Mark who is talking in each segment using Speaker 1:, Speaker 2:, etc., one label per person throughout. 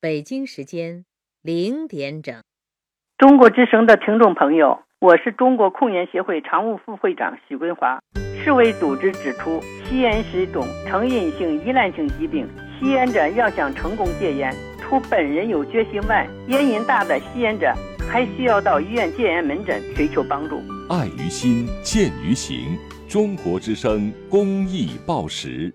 Speaker 1: 北京时间零点整。
Speaker 2: 中国之声的听众朋友，我是中国控烟协会常务副会长许桂华。世卫组织指出，吸烟是一种成瘾性依赖性疾病，吸烟者要想成功戒烟，除本人有决心外，烟瘾大的吸烟者还需要到医院戒烟门诊寻求帮助。
Speaker 3: 爱于心，见于行。中国之声公益报时。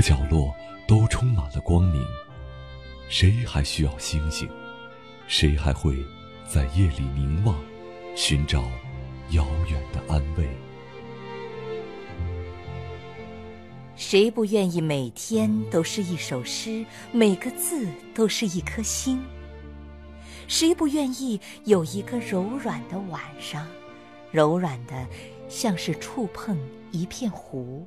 Speaker 3: 角落都充满了光明，谁还需要星星？谁还会在夜里凝望，寻找遥远的安慰？
Speaker 4: 谁不愿意每天都是一首诗，每个字都是一颗心？谁不愿意有一个柔软的晚上，柔软的像是触碰一片湖？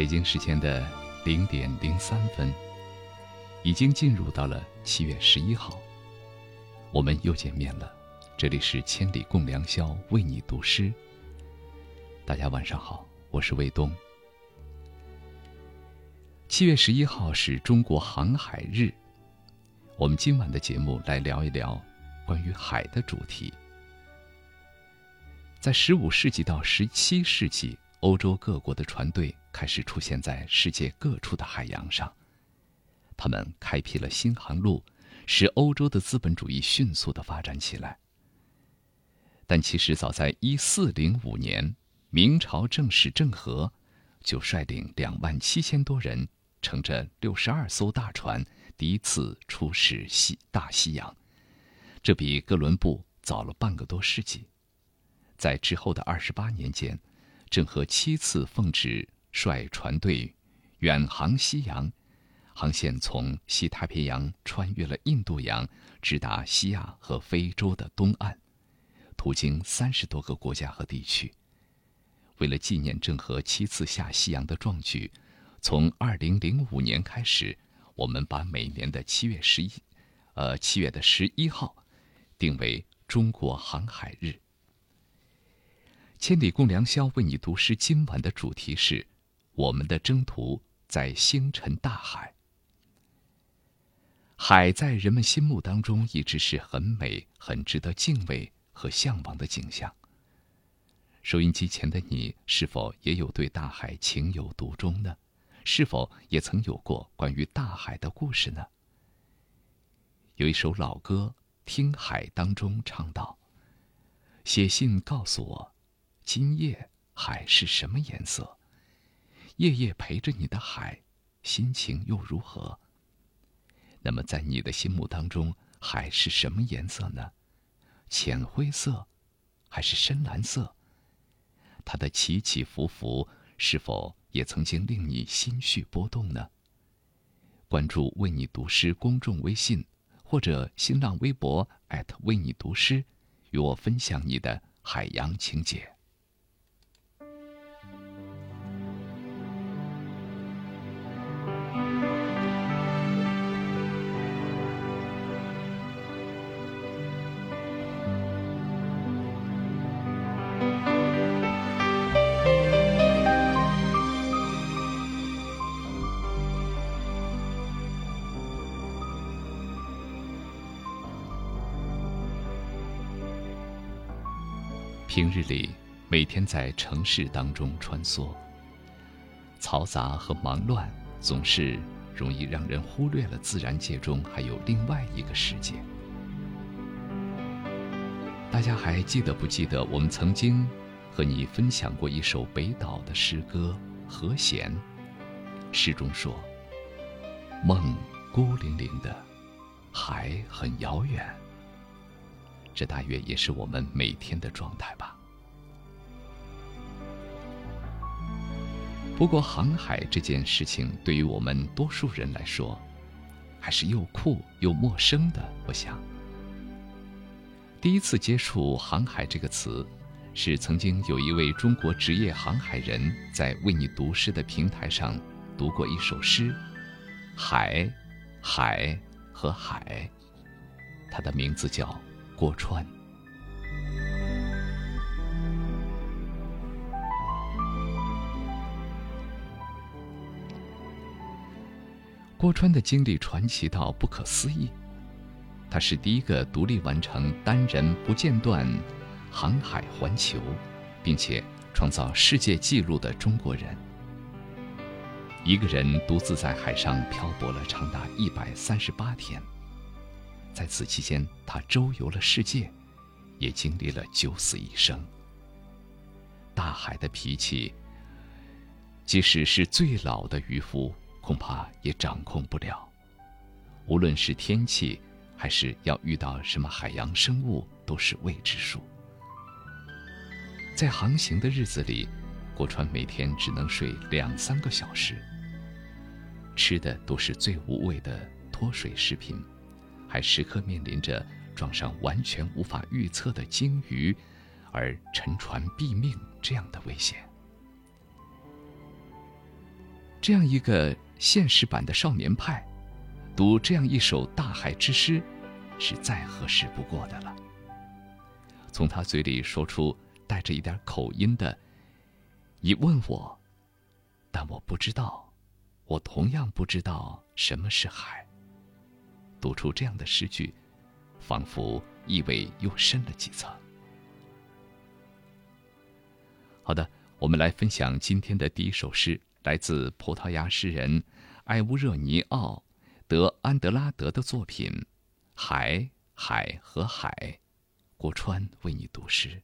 Speaker 5: 北京时间的零点零三分，已经进入到了七月十一号，我们又见面了。这里是千里共良宵，为你读诗。大家晚上好，我是卫东。七月十一号是中国航海日，我们今晚的节目来聊一聊关于海的主题。在十五世纪到十七世纪。欧洲各国的船队开始出现在世界各处的海洋上，他们开辟了新航路，使欧洲的资本主义迅速的发展起来。但其实早在一四零五年，明朝正史郑和就率领两万七千多人，乘着六十二艘大船，第一次出使西大西洋，这比哥伦布早了半个多世纪。在之后的二十八年间。郑和七次奉旨率船队远航西洋，航线从西太平洋穿越了印度洋，直达西亚和非洲的东岸，途经三十多个国家和地区。为了纪念郑和七次下西洋的壮举，从二零零五年开始，我们把每年的七月十一，呃七月的十一号，定为中国航海日。千里共良宵，为你读诗。今晚的主题是：我们的征途在星辰大海。海在人们心目当中一直是很美、很值得敬畏和向往的景象。收音机前的你，是否也有对大海情有独钟呢？是否也曾有过关于大海的故事呢？有一首老歌《听海》当中唱道：“写信告诉我。”今夜海是什么颜色？夜夜陪着你的海，心情又如何？那么，在你的心目当中，海是什么颜色呢？浅灰色，还是深蓝色？它的起起伏伏，是否也曾经令你心绪波动呢？关注“为你读诗”公众微信，或者新浪微博为你读诗，与我分享你的海洋情节。平日里，每天在城市当中穿梭，嘈杂和忙乱总是容易让人忽略了自然界中还有另外一个世界。大家还记得不记得我们曾经和你分享过一首北岛的诗歌《和弦》？诗中说：“梦孤零零的，海很遥远。”这大约也是我们每天的状态吧。不过，航海这件事情对于我们多数人来说，还是又酷又陌生的。我想，第一次接触“航海”这个词，是曾经有一位中国职业航海人在为你读诗的平台上读过一首诗，《海，海和海》，他的名字叫。郭川，郭川的经历传奇到不可思议。他是第一个独立完成单人不间断航海环球，并且创造世界纪录的中国人。一个人独自在海上漂泊了长达一百三十八天。在此期间，他周游了世界，也经历了九死一生。大海的脾气，即使是最老的渔夫，恐怕也掌控不了。无论是天气，还是要遇到什么海洋生物，都是未知数。在航行的日子里，郭川每天只能睡两三个小时，吃的都是最无味的脱水食品。还时刻面临着撞上完全无法预测的鲸鱼，而沉船毙命这样的危险。这样一个现实版的少年派，读这样一首大海之诗，是再合适不过的了。从他嘴里说出带着一点口音的“你问我，但我不知道，我同样不知道什么是海。”读出这样的诗句，仿佛意味又深了几层。好的，我们来分享今天的第一首诗，来自葡萄牙诗人埃乌热尼奥·德安德拉德的作品《海海和海》，郭川为你读诗。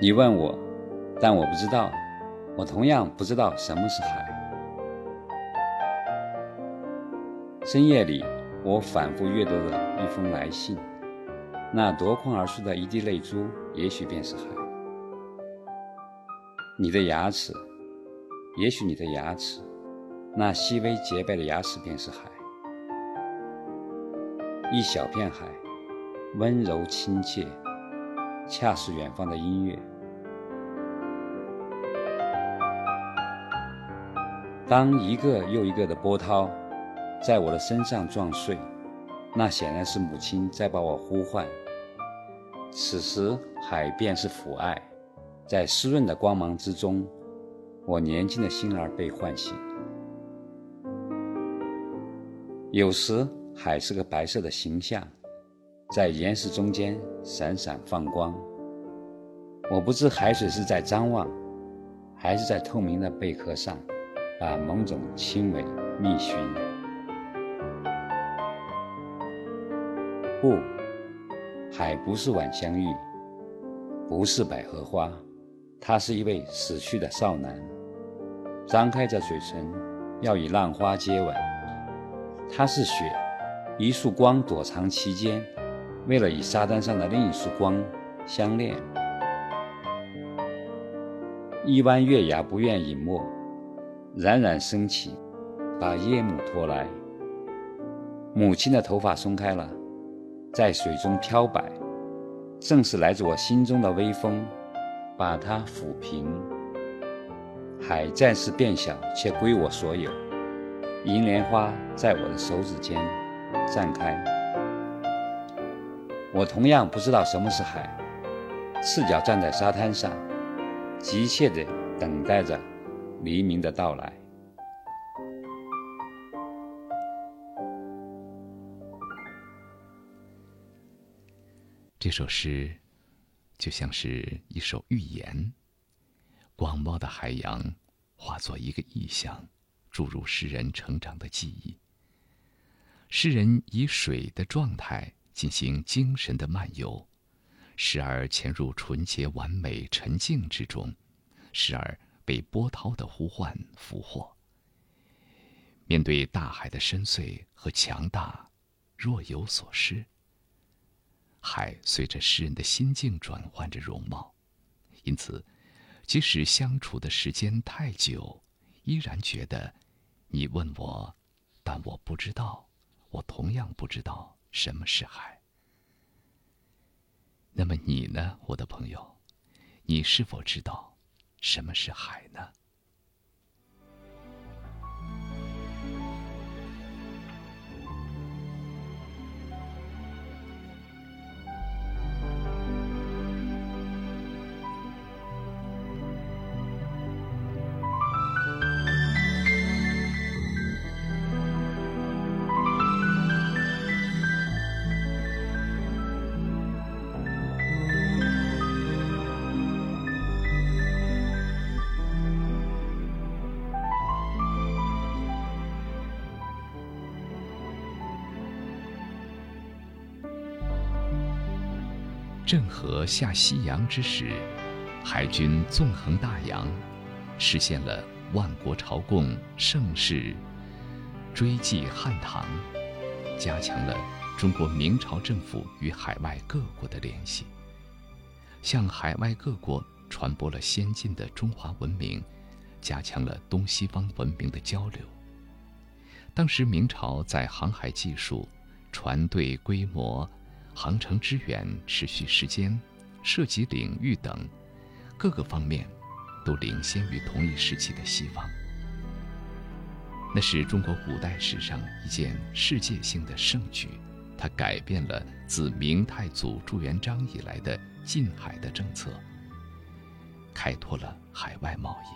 Speaker 6: 你问我，但我不知道，我同样不知道什么是海。深夜里，我反复阅读了一封来信，那夺眶而出的一滴泪珠，也许便是海。你的牙齿，也许你的牙齿，那细微洁白的牙齿便是海。一小片海，温柔亲切。恰是远方的音乐。当一个又一个的波涛在我的身上撞碎，那显然是母亲在把我呼唤。此时，海便是父爱，在湿润的光芒之中，我年轻的心儿被唤醒。有时，海是个白色的形象，在岩石中间闪闪放光。我不知海水是在张望，还是在透明的贝壳上，把某种轻微觅寻。不，海不是晚香玉，不是百合花，它是一位死去的少男，张开着嘴唇，要与浪花接吻。它是雪，一束光躲藏其间，为了与沙滩上的另一束光相恋。一弯月牙不愿隐没，冉冉升起，把夜幕拖来。母亲的头发松开了，在水中飘摆，正是来自我心中的微风，把它抚平。海暂时变小，却归我所有。银莲花在我的手指间绽开。我同样不知道什么是海，赤脚站在沙滩上，急切地等待着黎明的到来。
Speaker 5: 这首诗就像是一首寓言，广袤的海洋化作一个意象。注入诗人成长的记忆。诗人以水的状态进行精神的漫游，时而潜入纯洁完美沉静之中，时而被波涛的呼唤俘获。面对大海的深邃和强大，若有所失。海随着诗人的心境转换着容貌，因此，即使相处的时间太久，依然觉得。你问我，但我不知道，我同样不知道什么是海。那么你呢，我的朋友？你是否知道什么是海呢？郑和下西洋之时，海军纵横大洋，实现了万国朝贡盛世，追记汉唐，加强了中国明朝政府与海外各国的联系，向海外各国传播了先进的中华文明，加强了东西方文明的交流。当时明朝在航海技术、船队规模。航程之远、持续时间、涉及领域等各个方面，都领先于同一时期的西方。那是中国古代史上一件世界性的盛举，它改变了自明太祖朱元璋以来的近海的政策，开拓了海外贸易。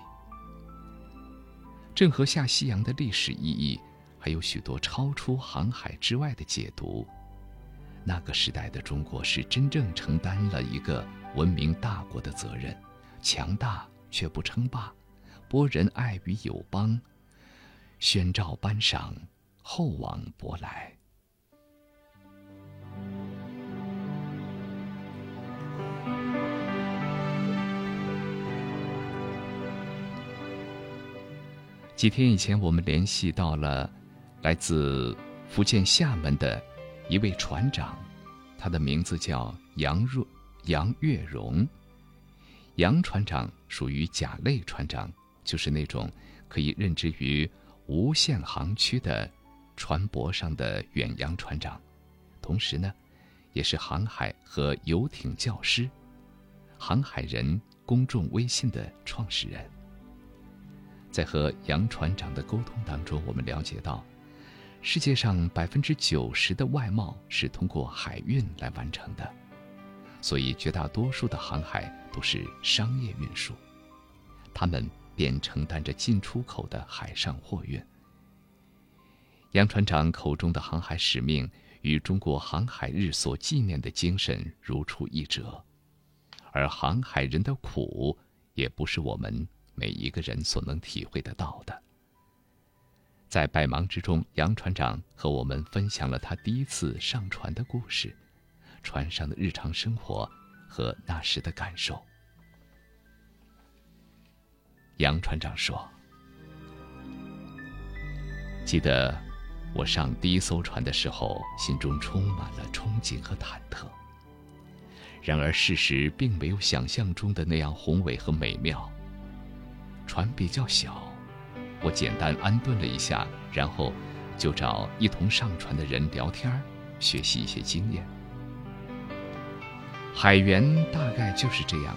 Speaker 5: 郑和下西洋的历史意义，还有许多超出航海之外的解读。那个时代的中国是真正承担了一个文明大国的责任，强大却不称霸，博人爱于友邦，宣诏颁赏，厚往薄来。几天以前，我们联系到了来自福建厦门的。一位船长，他的名字叫杨若杨月荣。杨船长属于甲类船长，就是那种可以任职于无限航区的船舶上的远洋船长，同时呢，也是航海和游艇教师，航海人公众微信的创始人。在和杨船长的沟通当中，我们了解到。世界上百分之九十的外贸是通过海运来完成的，所以绝大多数的航海都是商业运输，他们便承担着进出口的海上货运。杨船长口中的航海使命与中国航海日所纪念的精神如出一辙，而航海人的苦，也不是我们每一个人所能体会得到的。在百忙之中，杨船长和我们分享了他第一次上船的故事，船上的日常生活和那时的感受。杨船长说：“记得。”我上第一艘船的时候，心中充满了憧憬和忐忑。然而，事实并没有想象中的那样宏伟和美妙。船比较小，我简单安顿了一下，然后就找一同上船的人聊天学习一些经验。海员大概就是这样，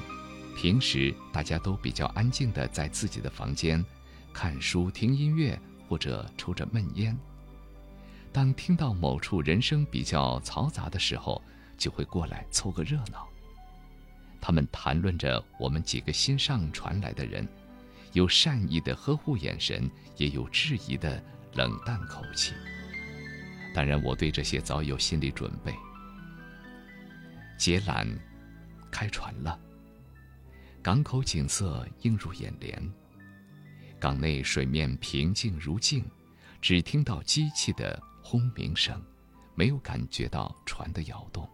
Speaker 5: 平时大家都比较安静的在自己的房间看书、听音乐或者抽着闷烟。当听到某处人声比较嘈杂的时候，就会过来凑个热闹。他们谈论着我们几个新上船来的人，有善意的呵护眼神，也有质疑的冷淡口气。当然，我对这些早有心理准备。杰缆，开船了。港口景色映入眼帘。港内水面平静如镜，只听到机器的。轰鸣声，没有感觉到船的摇动。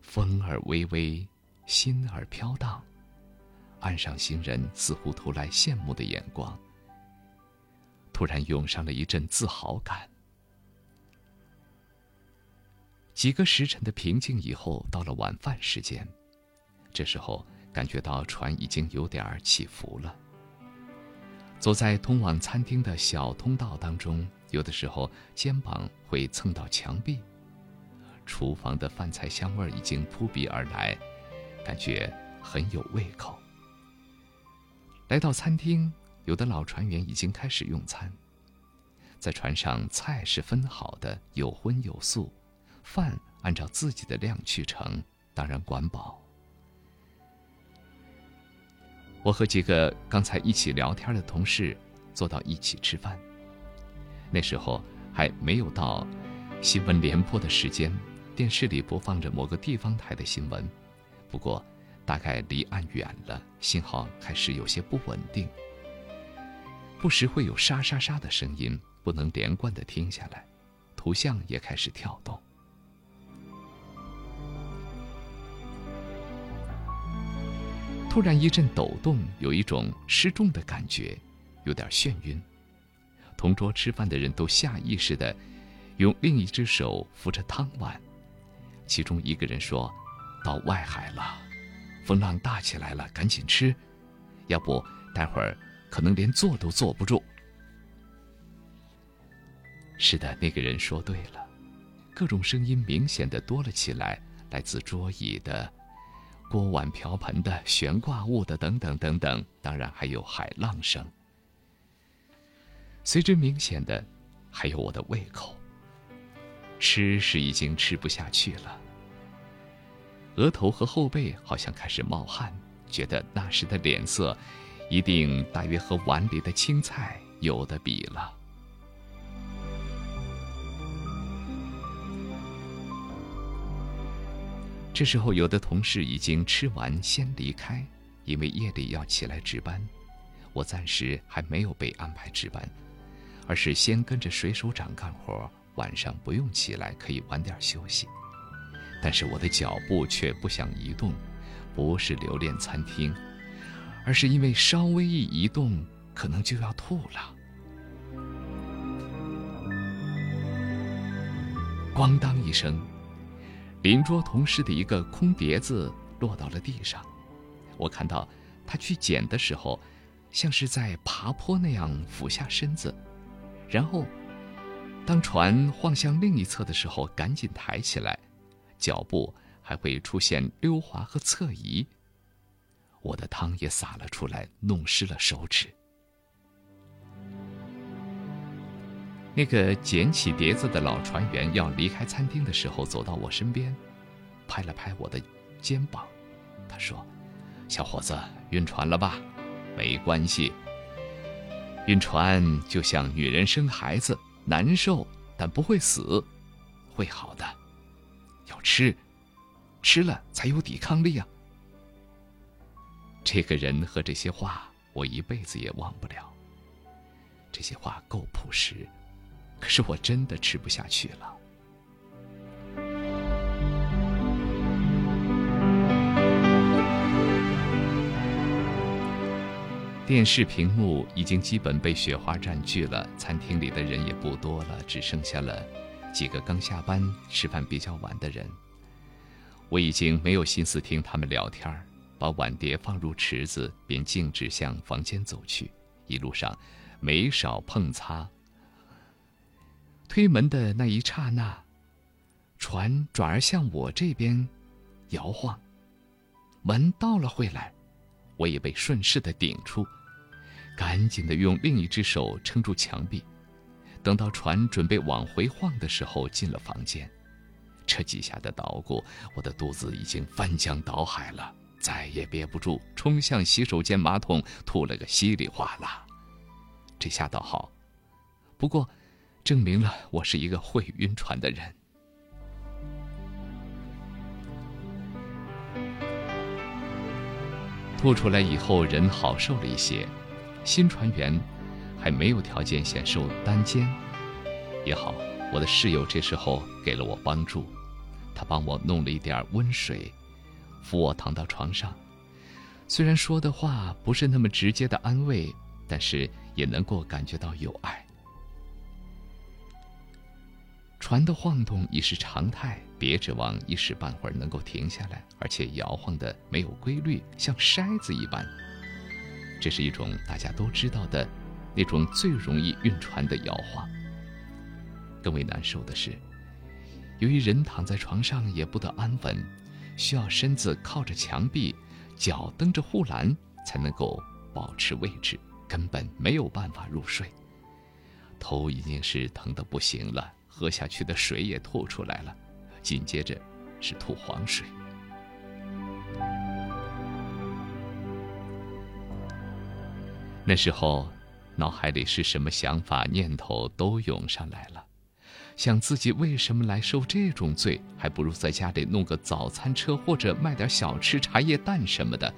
Speaker 5: 风儿微微，心儿飘荡，岸上行人似乎投来羡慕的眼光。突然涌上了一阵自豪感。几个时辰的平静以后，到了晚饭时间，这时候感觉到船已经有点起伏了。走在通往餐厅的小通道当中。有的时候肩膀会蹭到墙壁，厨房的饭菜香味已经扑鼻而来，感觉很有胃口。来到餐厅，有的老船员已经开始用餐。在船上，菜是分好的，有荤有素，饭按照自己的量去盛，当然管饱。我和几个刚才一起聊天的同事坐到一起吃饭。那时候还没有到新闻联播的时间，电视里播放着某个地方台的新闻，不过大概离岸远了，信号开始有些不稳定，不时会有沙沙沙的声音，不能连贯的听下来，图像也开始跳动。突然一阵抖动，有一种失重的感觉，有点眩晕。同桌吃饭的人都下意识的用另一只手扶着汤碗，其中一个人说：“到外海了，风浪大起来了，赶紧吃，要不待会儿可能连坐都坐不住。”是的，那个人说对了，各种声音明显的多了起来，来自桌椅的、锅碗瓢盆的、悬挂物的等等等等，当然还有海浪声。随之明显的，还有我的胃口。吃是已经吃不下去了，额头和后背好像开始冒汗，觉得那时的脸色，一定大约和碗里的青菜有的比了。这时候，有的同事已经吃完先离开，因为夜里要起来值班，我暂时还没有被安排值班。而是先跟着水手长干活，晚上不用起来，可以晚点休息。但是我的脚步却不想移动，不是留恋餐厅，而是因为稍微一移动，可能就要吐了。咣当一声，邻桌同事的一个空碟子落到了地上，我看到他去捡的时候，像是在爬坡那样俯下身子。然后，当船晃向另一侧的时候，赶紧抬起来，脚步还会出现溜滑和侧移。我的汤也洒了出来，弄湿了手指。那个捡起碟子的老船员要离开餐厅的时候，走到我身边，拍了拍我的肩膀，他说：“小伙子，晕船了吧？没关系。”晕船就像女人生孩子，难受，但不会死，会好的。要吃，吃了才有抵抗力啊。这个人和这些话，我一辈子也忘不了。这些话够朴实，可是我真的吃不下去了。电视屏幕已经基本被雪花占据了，餐厅里的人也不多了，只剩下了几个刚下班、吃饭比较晚的人。我已经没有心思听他们聊天把碗碟放入池子，便径直向房间走去。一路上，没少碰擦。推门的那一刹那，船转而向我这边摇晃，门倒了回来，我也被顺势的顶出。赶紧的用另一只手撑住墙壁，等到船准备往回晃的时候，进了房间。这几下的捣鼓，我的肚子已经翻江倒海了，再也憋不住，冲向洗手间马桶，吐了个稀里哗啦。这下倒好，不过，证明了我是一个会晕船的人。吐出来以后，人好受了一些。新船员还没有条件享受单间，也好，我的室友这时候给了我帮助，他帮我弄了一点温水，扶我躺到床上。虽然说的话不是那么直接的安慰，但是也能够感觉到有爱。船的晃动已是常态，别指望一时半会儿能够停下来，而且摇晃的没有规律，像筛子一般。这是一种大家都知道的，那种最容易晕船的摇晃。更为难受的是，由于人躺在床上也不得安稳，需要身子靠着墙壁，脚蹬着护栏才能够保持位置，根本没有办法入睡。头已经是疼得不行了，喝下去的水也吐出来了，紧接着是吐黄水。那时候，脑海里是什么想法、念头都涌上来了，想自己为什么来受这种罪，还不如在家里弄个早餐车或者卖点小吃、茶叶蛋什么的。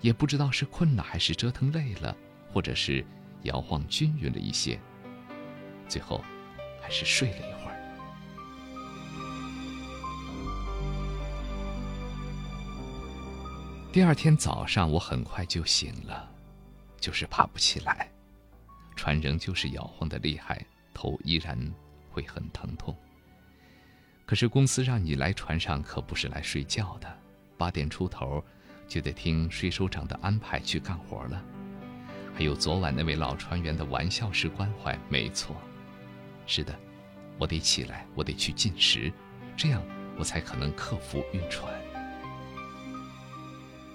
Speaker 5: 也不知道是困了还是折腾累了，或者是摇晃均匀了一些，最后还是睡了一会儿。第二天早上，我很快就醒了。就是爬不起来，船仍旧是摇晃的厉害，头依然会很疼痛。可是公司让你来船上可不是来睡觉的，八点出头就得听税收长的安排去干活了。还有昨晚那位老船员的玩笑式关怀，没错，是的，我得起来，我得去进食，这样我才可能克服晕船。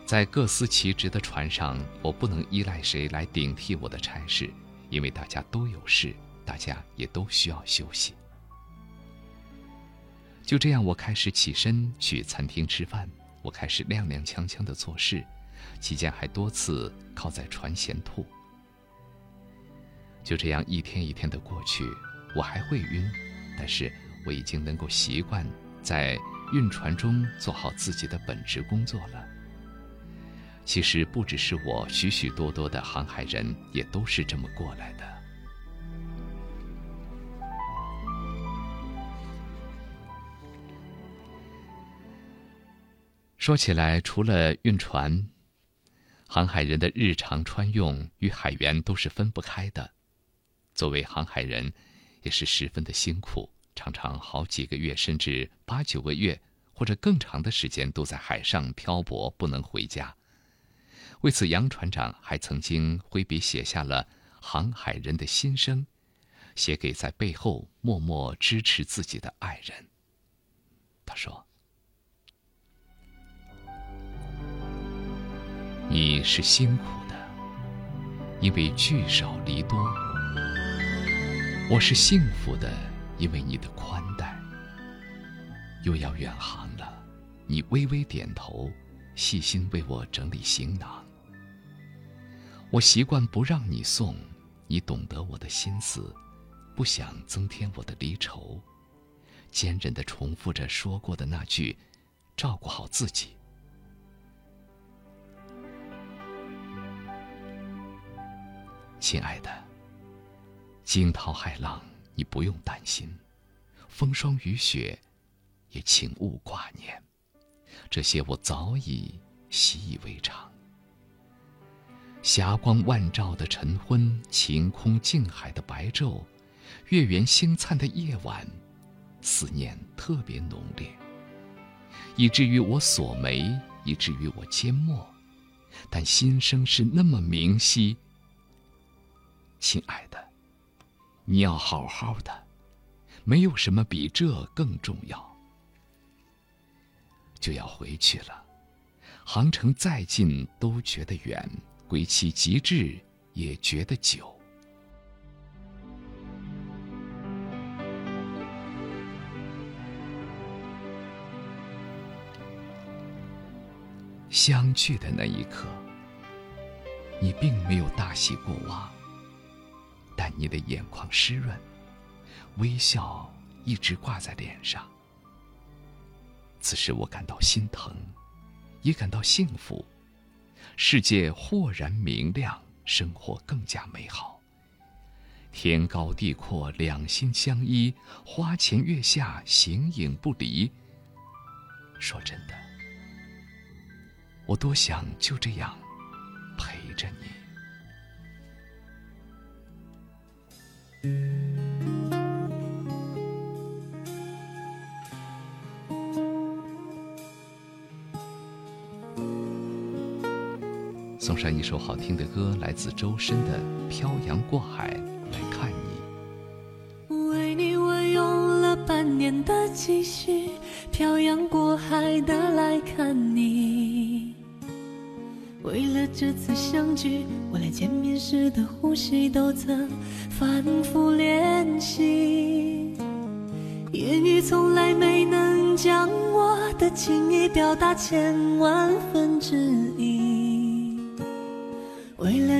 Speaker 5: 在各司其职的船上，我不能依赖谁来顶替我的差事，因为大家都有事，大家也都需要休息。就这样，我开始起身去餐厅吃饭，我开始踉踉跄跄的做事，期间还多次靠在船舷吐。就这样一天一天的过去，我还会晕，但是我已经能够习惯在晕船中做好自己的本职工作了。其实不只是我，许许多多的航海人也都是这么过来的。说起来，除了运船，航海人的日常穿用与海员都是分不开的。作为航海人，也是十分的辛苦，常常好几个月，甚至八九个月或者更长的时间都在海上漂泊，不能回家。为此，杨船长还曾经挥笔写下了航海人的心声，写给在背后默默支持自己的爱人。他说：“你是辛苦的，因为聚少离多；我是幸福的，因为你的宽待。又要远航了，你微微点头，细心为我整理行囊。”我习惯不让你送，你懂得我的心思，不想增添我的离愁，坚韧的重复着说过的那句：“照顾好自己。”亲爱的，惊涛骇浪你不用担心，风霜雨雪也请勿挂念，这些我早已习以为常。霞光万丈的晨昏，晴空静海的白昼，月圆星灿的夜晚，思念特别浓烈，以至于我锁眉，以至于我缄默，但心声是那么明晰。亲爱的，你要好好的，没有什么比这更重要。就要回去了，航程再近都觉得远。归期极致，也觉得久。相聚的那一刻，你并没有大喜过望，但你的眼眶湿润，微笑一直挂在脸上。此时我感到心疼，也感到幸福。世界豁然明亮，生活更加美好。天高地阔，两心相依，花前月下，形影不离。说真的，我多想就这样陪着你。送上一首好听的歌，来自周深的《漂洋过海来看你》。
Speaker 7: 为你，我用了半年的积蓄，漂洋过海的来看你。为了这次相聚，我连见面时的呼吸都曾反复练习。言语从来没能将我的情意表达千万分之一。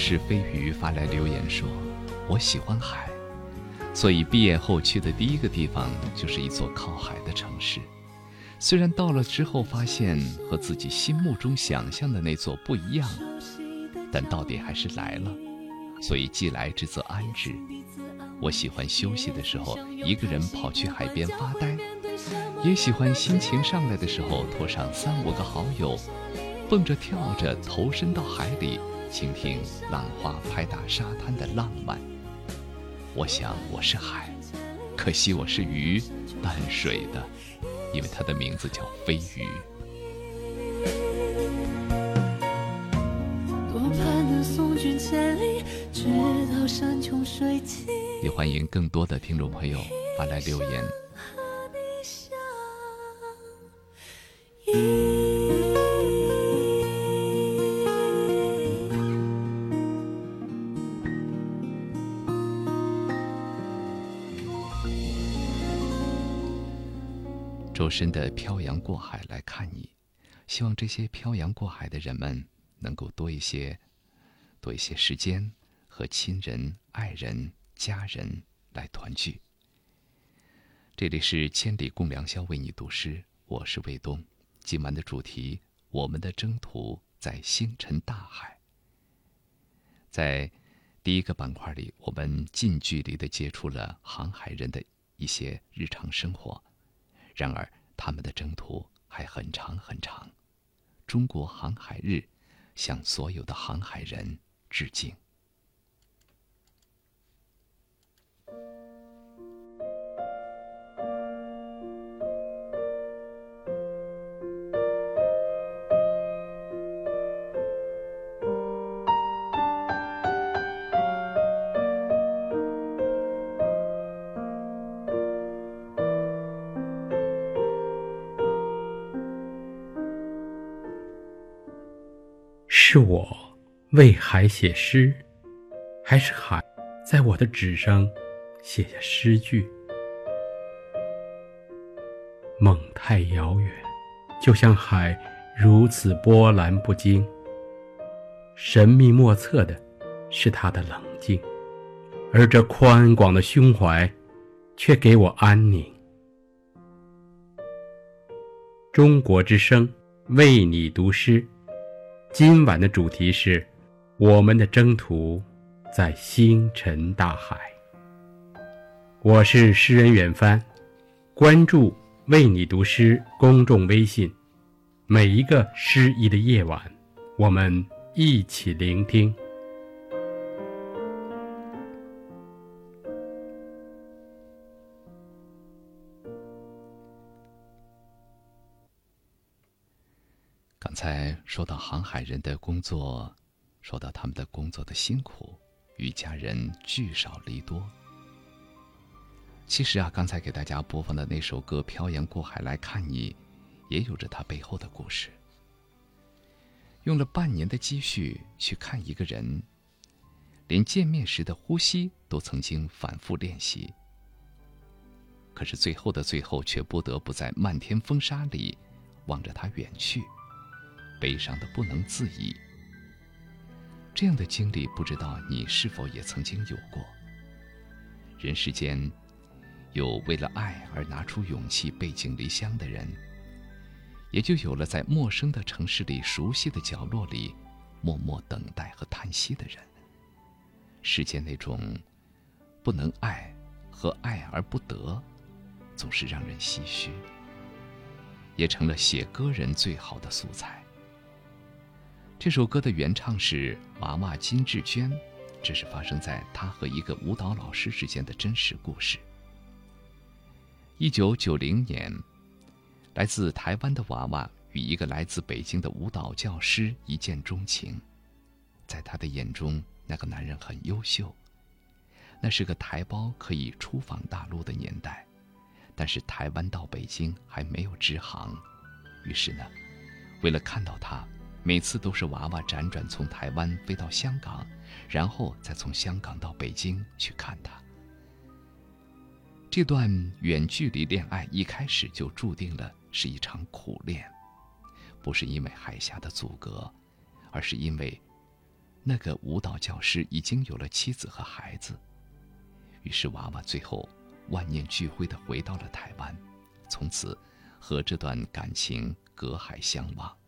Speaker 5: 是飞鱼发来留言说：“我喜欢海，所以毕业后去的第一个地方就是一座靠海的城市。虽然到了之后发现和自己心目中想象的那座不一样，但到底还是来了。所以既来之则安之。我喜欢休息的时候一个人跑去海边发呆，也喜欢心情上来的时候拖上三五个好友，蹦着跳着投身到海里。”倾听浪花拍打沙滩的浪漫。我想我是海，可惜我是鱼，淡水的，因为它的名字叫飞鱼。也欢迎更多的听众朋友发来留言。周身的《漂洋过海来看你》，希望这些漂洋过海的人们能够多一些、多一些时间和亲人、爱人、家人来团聚。这里是千里共良宵为你读诗，我是卫东。今晚的主题我们的征途在星辰大海。在第一个板块里，我们近距离的接触了航海人的一些日常生活。然而，他们的征途还很长很长。中国航海日向所有的航海人致敬。
Speaker 8: 我为海写诗，还是海在我的纸上写下诗句？梦太遥远，就像海如此波澜不惊。神秘莫测的是它的冷静，而这宽广的胸怀却给我安宁。中国之声为你读诗。今晚的主题是：我们的征途在星辰大海。我是诗人远帆，关注“为你读诗”公众微信，每一个诗意的夜晚，我们一起聆听。
Speaker 5: 刚才说到航海人的工作，说到他们的工作的辛苦，与家人聚少离多。其实啊，刚才给大家播放的那首歌《漂洋过海来看你》，也有着它背后的故事。用了半年的积蓄去看一个人，连见面时的呼吸都曾经反复练习。可是最后的最后，却不得不在漫天风沙里望着他远去。悲伤的不能自已。这样的经历，不知道你是否也曾经有过？人世间，有为了爱而拿出勇气背井离乡的人，也就有了在陌生的城市里、熟悉的角落里，默默等待和叹息的人。世间那种不能爱和爱而不得，总是让人唏嘘，也成了写歌人最好的素材。这首歌的原唱是娃娃金志娟，这是发生在她和一个舞蹈老师之间的真实故事。一九九零年，来自台湾的娃娃与一个来自北京的舞蹈教师一见钟情，在他的眼中，那个男人很优秀。那是个台胞可以出访大陆的年代，但是台湾到北京还没有直航，于是呢，为了看到他。每次都是娃娃辗转从台湾飞到香港，然后再从香港到北京去看他。这段远距离恋爱一开始就注定了是一场苦恋，不是因为海峡的阻隔，而是因为那个舞蹈教师已经有了妻子和孩子。于是娃娃最后万念俱灰地回到了台湾，从此和这段感情隔海相望。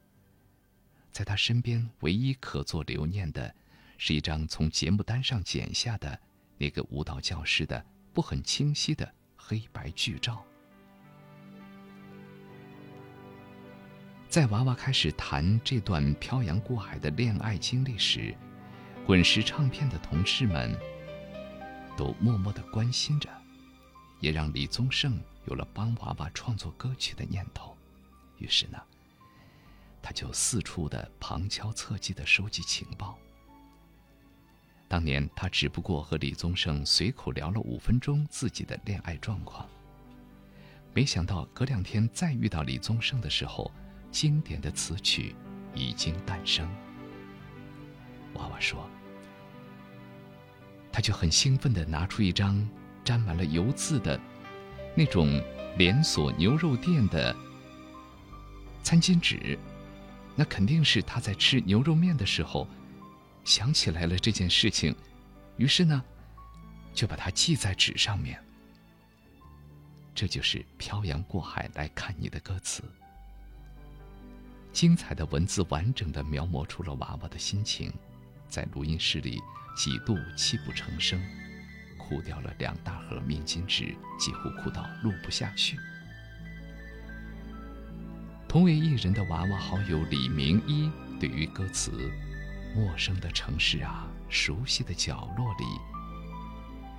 Speaker 5: 在他身边，唯一可做留念的，是一张从节目单上剪下的那个舞蹈教师的不很清晰的黑白剧照。在娃娃开始谈这段漂洋过海的恋爱经历时，滚石唱片的同事们都默默的关心着，也让李宗盛有了帮娃娃创作歌曲的念头。于是呢。他就四处的旁敲侧击的收集情报。当年他只不过和李宗盛随口聊了五分钟自己的恋爱状况，没想到隔两天再遇到李宗盛的时候，经典的词曲已经诞生。娃娃说，他就很兴奋的拿出一张沾满了油渍的那种连锁牛肉店的餐巾纸。那肯定是他在吃牛肉面的时候，想起来了这件事情，于是呢，就把它记在纸上面。这就是漂洋过海来看你的歌词。精彩的文字完整的描摹出了娃娃的心情，在录音室里几度泣不成声，哭掉了两大盒面巾纸，几乎哭到录不下去。同为艺人的娃娃好友李明一对于歌词“陌生的城市啊，熟悉的角落里”，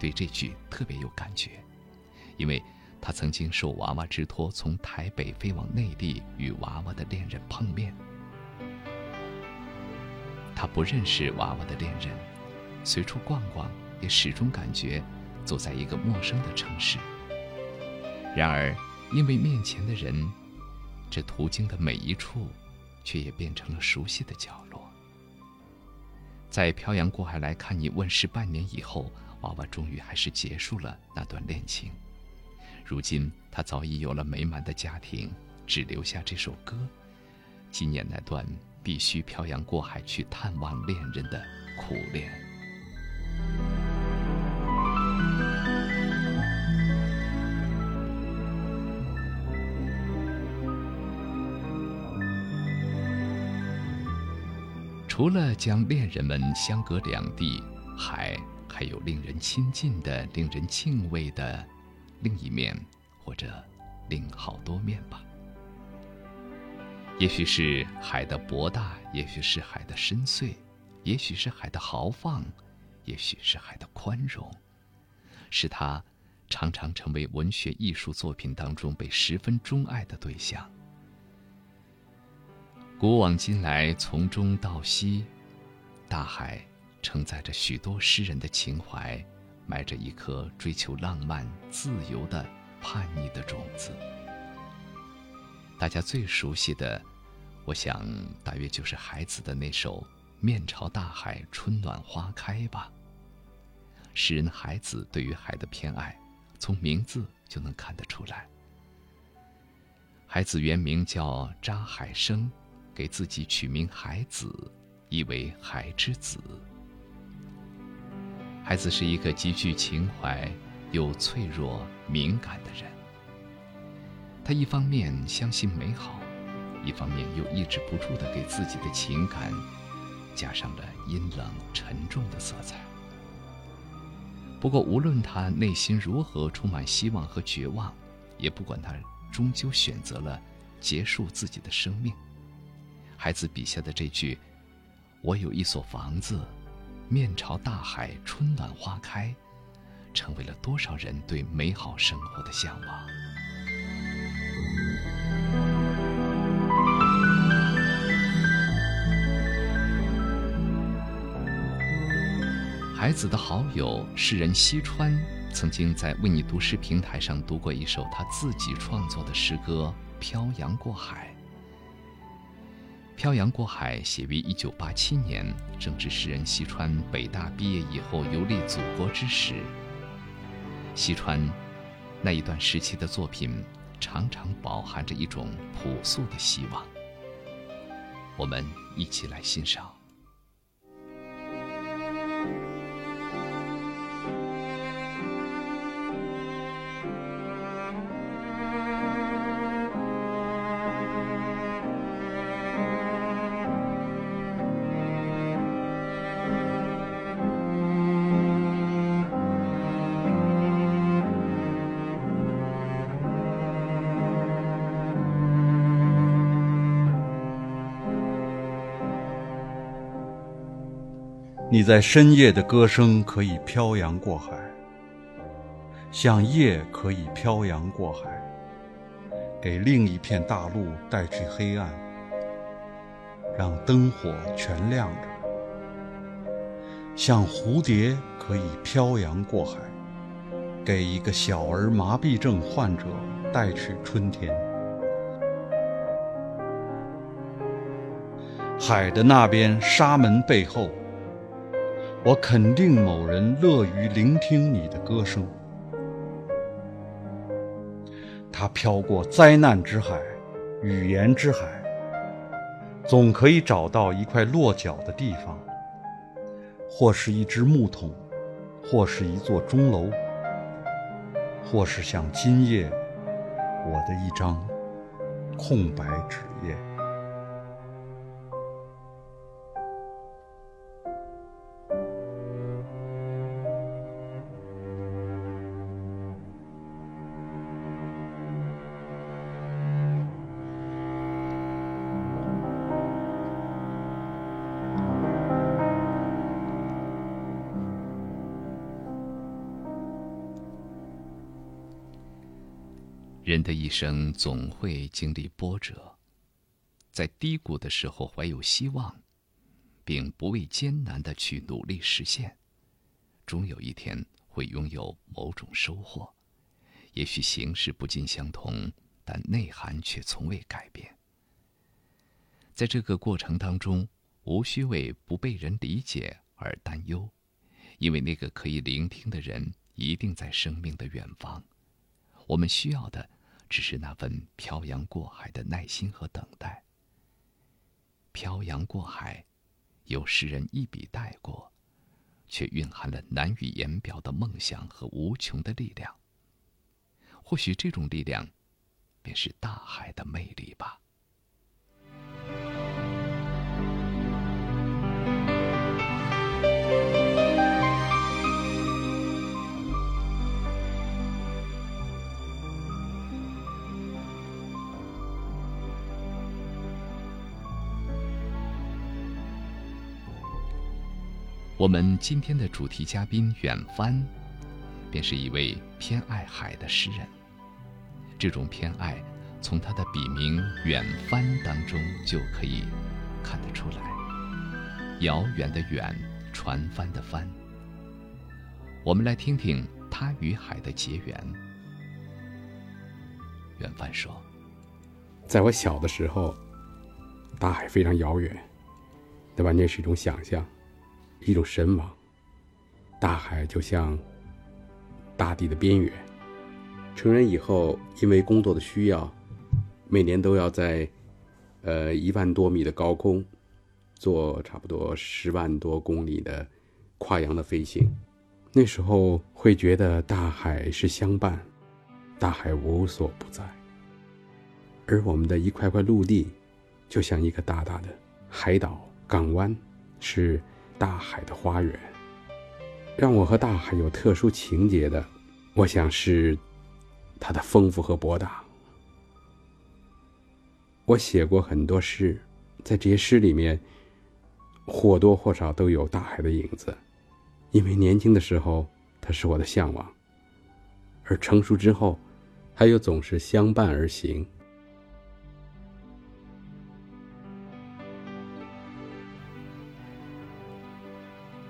Speaker 5: 对这句特别有感觉，因为。他曾经受娃娃之托，从台北飞往内地与娃娃的恋人碰面。他不认识娃娃的恋人，随处逛逛，也始终感觉走在一个陌生的城市。然而，因为面前的人，这途经的每一处，却也变成了熟悉的角落。在《漂洋过海来看你》问世半年以后，娃娃终于还是结束了那段恋情。如今，他早已有了美满的家庭，只留下这首歌，纪念那段必须漂洋过海去探望恋人的苦恋。除了将恋人们相隔两地，海还有令人亲近的、令人敬畏的。另一面，或者另好多面吧。也许是海的博大，也许是海的深邃，也许是海的豪放，也许是海的宽容，使它常常成为文学艺术作品当中被十分钟爱的对象。古往今来，从中到西，大海承载着许多诗人的情怀。埋着一颗追求浪漫、自由的叛逆的种子。大家最熟悉的，我想大约就是孩子的那首《面朝大海，春暖花开》吧。诗人孩子对于海的偏爱，从名字就能看得出来。孩子原名叫查海生，给自己取名海子，意为海之子。孩子是一个极具情怀又脆弱敏感的人。他一方面相信美好，一方面又抑制不住地给自己的情感加上了阴冷沉重的色彩。不过，无论他内心如何充满希望和绝望，也不管他终究选择了结束自己的生命，孩子笔下的这句“我有一所房子”。面朝大海，春暖花开，成为了多少人对美好生活的向往。孩子的好友诗人西川，曾经在为你读诗平台上读过一首他自己创作的诗歌《漂洋过海》。漂洋过海写于一九八七年，正值诗人西川北大毕业以后游历祖国之时。西川那一段时期的作品，常常饱含着一种朴素的希望。我们一起来欣赏。
Speaker 9: 你在深夜的歌声可以漂洋过海，像夜可以漂洋过海，给另一片大陆带去黑暗，让灯火全亮着。像蝴蝶可以漂洋过海，给一个小儿麻痹症患者带去春天。海的那边沙门背后。我肯定某人乐于聆听你的歌声。他飘过灾难之海、语言之海，总可以找到一块落脚的地方，或是一只木桶，或是一座钟楼，或是像今夜我的一张空白纸页。
Speaker 5: 人的一生总会经历波折，在低谷的时候怀有希望，并不畏艰难的去努力实现，终有一天会拥有某种收获。也许形式不尽相同，但内涵却从未改变。在这个过程当中，无需为不被人理解而担忧，因为那个可以聆听的人一定在生命的远方。我们需要的，只是那份漂洋过海的耐心和等待。漂洋过海，有诗人一笔带过，却蕴含了难以言表的梦想和无穷的力量。或许这种力量，便是大海的魅力吧。我们今天的主题嘉宾远帆，便是一位偏爱海的诗人。这种偏爱，从他的笔名“远帆”当中就可以看得出来。遥远的远，船帆的帆。我们来听听他与海的结缘。远帆说：“
Speaker 8: 在我小的时候，大海非常遥远，那完全是一种想象。”一种神往，大海就像大地的边缘。成人以后，因为工作的需要，每年都要在呃一万多米的高空做差不多十万多公里的跨洋的飞行。那时候会觉得大海是相伴，大海无所不在，而我们的一块块陆地，就像一个大大的海岛港湾，是。大海的花园，让我和大海有特殊情节的，我想是它的丰富和博大。我写过很多诗，在这些诗里面，或多或少都有大海的影子，因为年轻的时候它是我的向往，而成熟之后，它又总是相伴而行。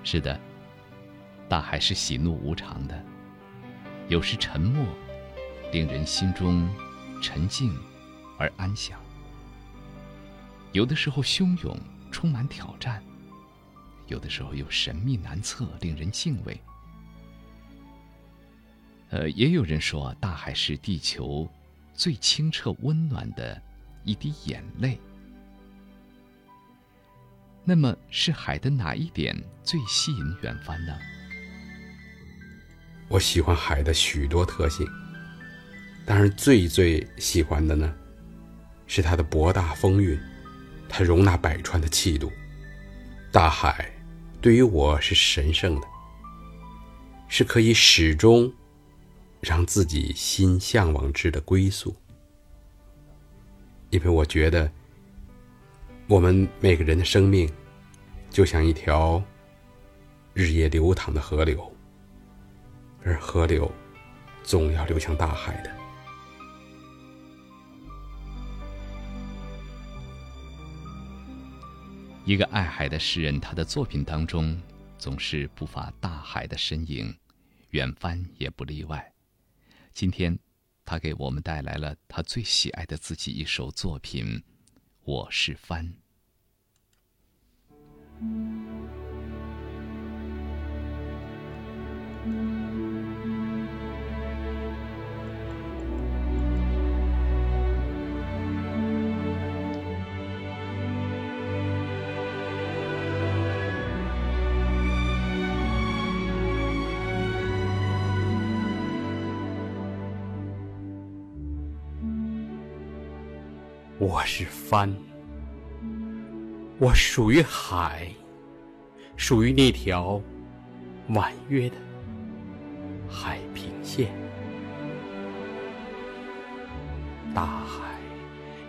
Speaker 5: 是的，大海是喜怒无常的，有时沉默，令人心中沉静而安详；有的时候汹涌，充满挑战；有的时候又神秘难测，令人敬畏。呃，也有人说，大海是地球最清澈温暖的一滴眼泪。那么是海的哪一点最吸引远帆呢？
Speaker 8: 我喜欢海的许多特性，当然最最喜欢的呢，是它的博大风韵，它容纳百川的气度。大海对于我是神圣的，是可以始终让自己心向往之的归宿，因为我觉得。我们每个人的生命，就像一条日夜流淌的河流，而河流总要流向大海的。
Speaker 5: 一个爱海的诗人，他的作品当中总是不乏大海的身影，远帆也不例外。今天，他给我们带来了他最喜爱的自己一首作品。我是帆。
Speaker 8: 我是帆，我属于海，属于那条婉约的海平线。大海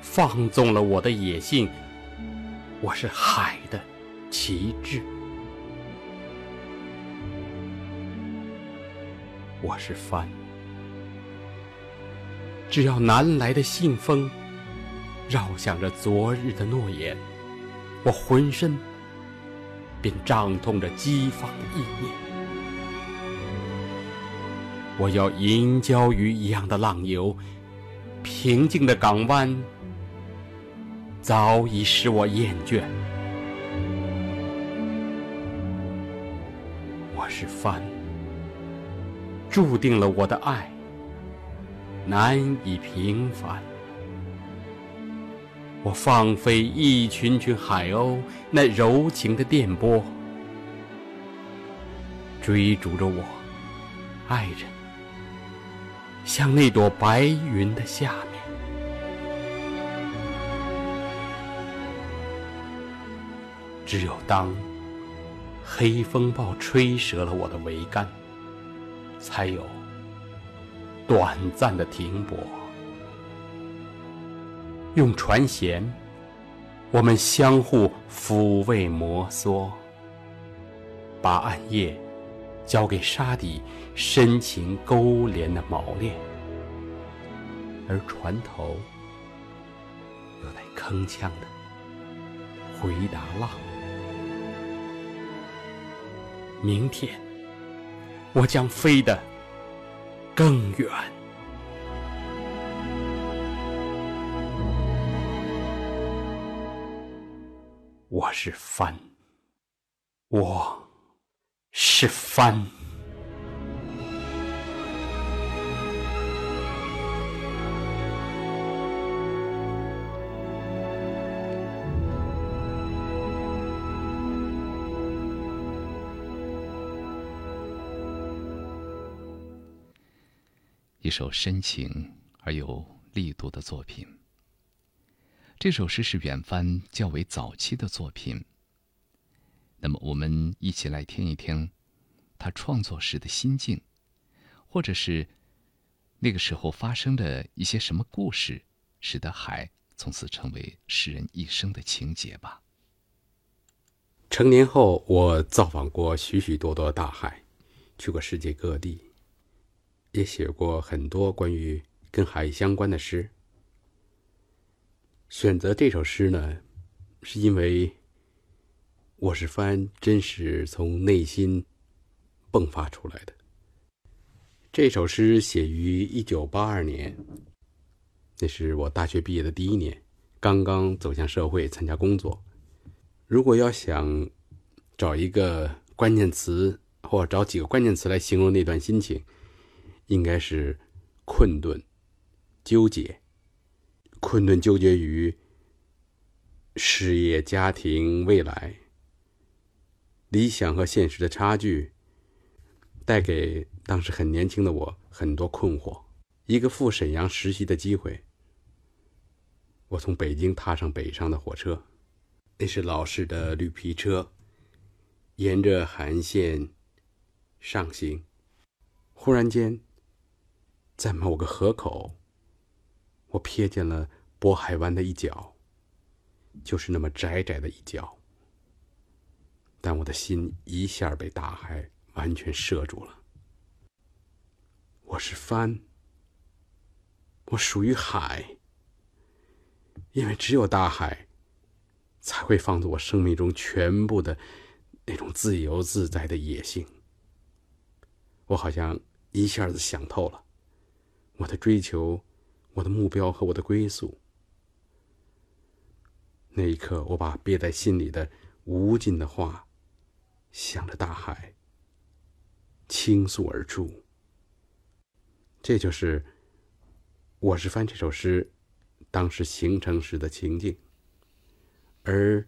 Speaker 8: 放纵了我的野性，我是海的旗帜。我是帆，只要南来的信风，绕想着昨日的诺言，我浑身便胀痛着激放的意念。我要银礁鱼一样的浪游，平静的港湾早已使我厌倦。我是帆，注定了我的爱难以平凡。我放飞一群群海鸥，那柔情的电波追逐着我，爱人。像那朵白云的下面，只有当黑风暴吹折了我的桅杆，才有短暂的停泊。用船舷，我们相互抚慰摩挲，把暗夜。交给沙底深情勾连的锚链，而船头又在铿锵的回答浪。明天，我将飞得更远。我是帆，我。是帆。
Speaker 5: 一首深情而有力度的作品。这首诗是远帆较为早期的作品。那么，我们一起来听一听他创作时的心境，或者是那个时候发生的一些什么故事，使得海从此成为诗人一生的情节吧。
Speaker 8: 成年后，我造访过许许多多大海，去过世界各地，也写过很多关于跟海相关的诗。选择这首诗呢，是因为。我是帆，真是从内心迸发出来的。这首诗写于一九八二年，那是我大学毕业的第一年，刚刚走向社会参加工作。如果要想找一个关键词，或找几个关键词来形容那段心情，应该是困顿、纠结、困顿、纠结于事业、家庭、未来。理想和现实的差距，带给当时很年轻的我很多困惑。一个赴沈阳实习的机会，我从北京踏上北上的火车，那是老式的绿皮车，沿着韩线上行。忽然间，在某个河口，我瞥见了渤海湾的一角，就是那么窄窄的一角。但我的心一下被大海完全摄住了。我是帆，我属于海，因为只有大海，才会放纵我生命中全部的那种自由自在的野性。我好像一下子想透了我的追求、我的目标和我的归宿。那一刻，我把憋在心里的无尽的话。向着大海倾诉而出。这就是《我是帆》这首诗当时形成时的情境，而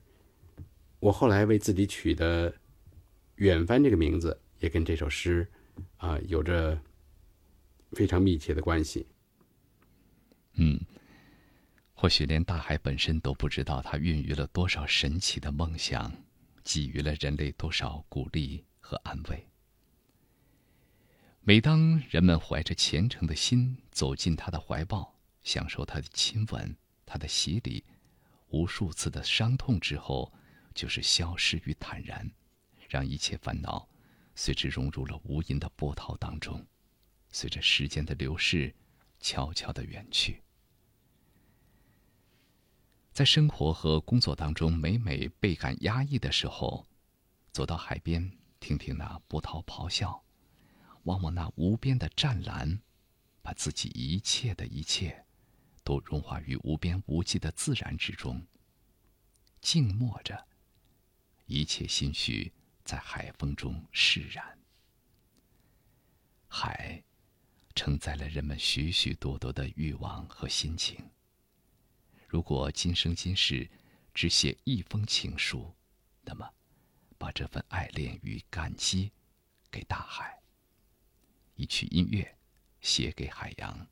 Speaker 8: 我后来为自己取的“远帆”这个名字，也跟这首诗啊有着非常密切的关系。
Speaker 5: 嗯，或许连大海本身都不知道，它孕育了多少神奇的梦想。给予了人类多少鼓励和安慰。每当人们怀着虔诚的心走进他的怀抱，享受他的亲吻、他的洗礼，无数次的伤痛之后，就是消失与坦然，让一切烦恼随之融入了无垠的波涛当中，随着时间的流逝，悄悄的远去。在生活和工作当中，每每倍感压抑的时候，走到海边，听听那波涛咆哮，望望那无边的湛蓝，把自己一切的一切，都融化于无边无际的自然之中。静默着，一切心绪在海风中释然。海，承载了人们许许多多的欲望和心情。如果今生今世只写一封情书，那么，把这份爱恋与感激给大海。一曲音乐，写给海洋。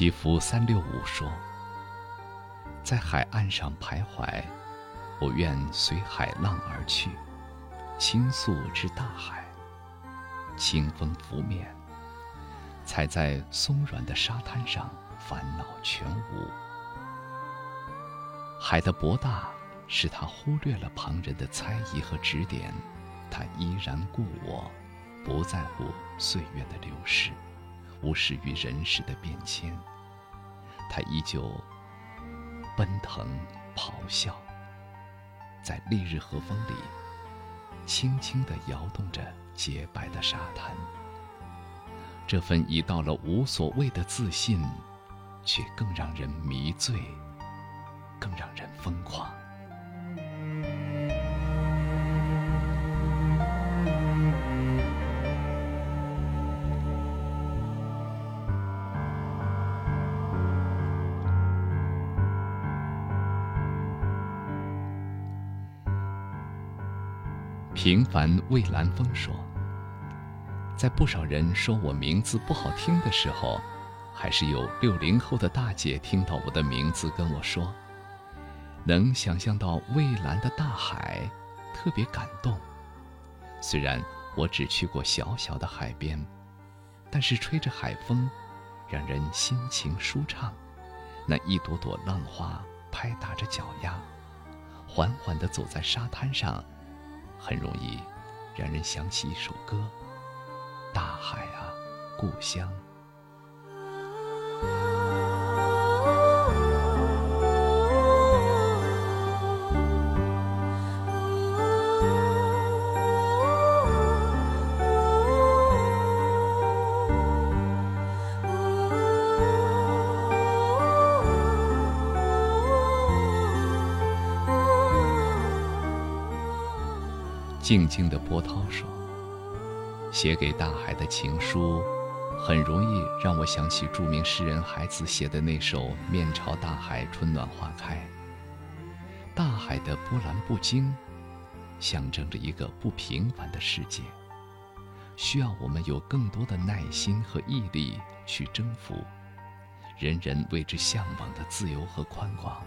Speaker 5: 祈福三六五说：“在海岸上徘徊，我愿随海浪而去，倾诉至大海。清风拂面，踩在松软的沙滩上，烦恼全无。海的博大，使他忽略了旁人的猜疑和指点，他依然故我，不在乎岁月的流逝。”无视于人世的变迁，他依旧奔腾咆哮，在烈日和风里，轻轻地摇动着洁白的沙滩。这份已到了无所谓的自信，却更让人迷醉，更让人疯狂。平凡蔚蓝风说：“在不少人说我名字不好听的时候，还是有六零后的大姐听到我的名字跟我说，能想象到蔚蓝的大海，特别感动。虽然我只去过小小的海边，但是吹着海风，让人心情舒畅。那一朵朵浪花拍打着脚丫，缓缓地走在沙滩上。”很容易让人想起一首歌，《大海啊，故乡》。静静的波涛说：“写给大海的情书，很容易让我想起著名诗人海子写的那首《面朝大海，春暖花开》。大海的波澜不惊，象征着一个不平凡的世界，需要我们有更多的耐心和毅力去征服。人人为之向往的自由和宽广，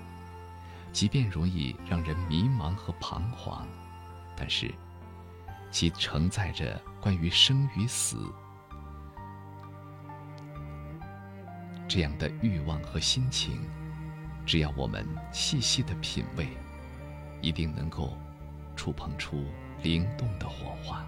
Speaker 5: 即便容易让人迷茫和彷徨，但是。”其承载着关于生与死这样的欲望和心情，只要我们细细的品味，一定能够触碰出灵动的火花。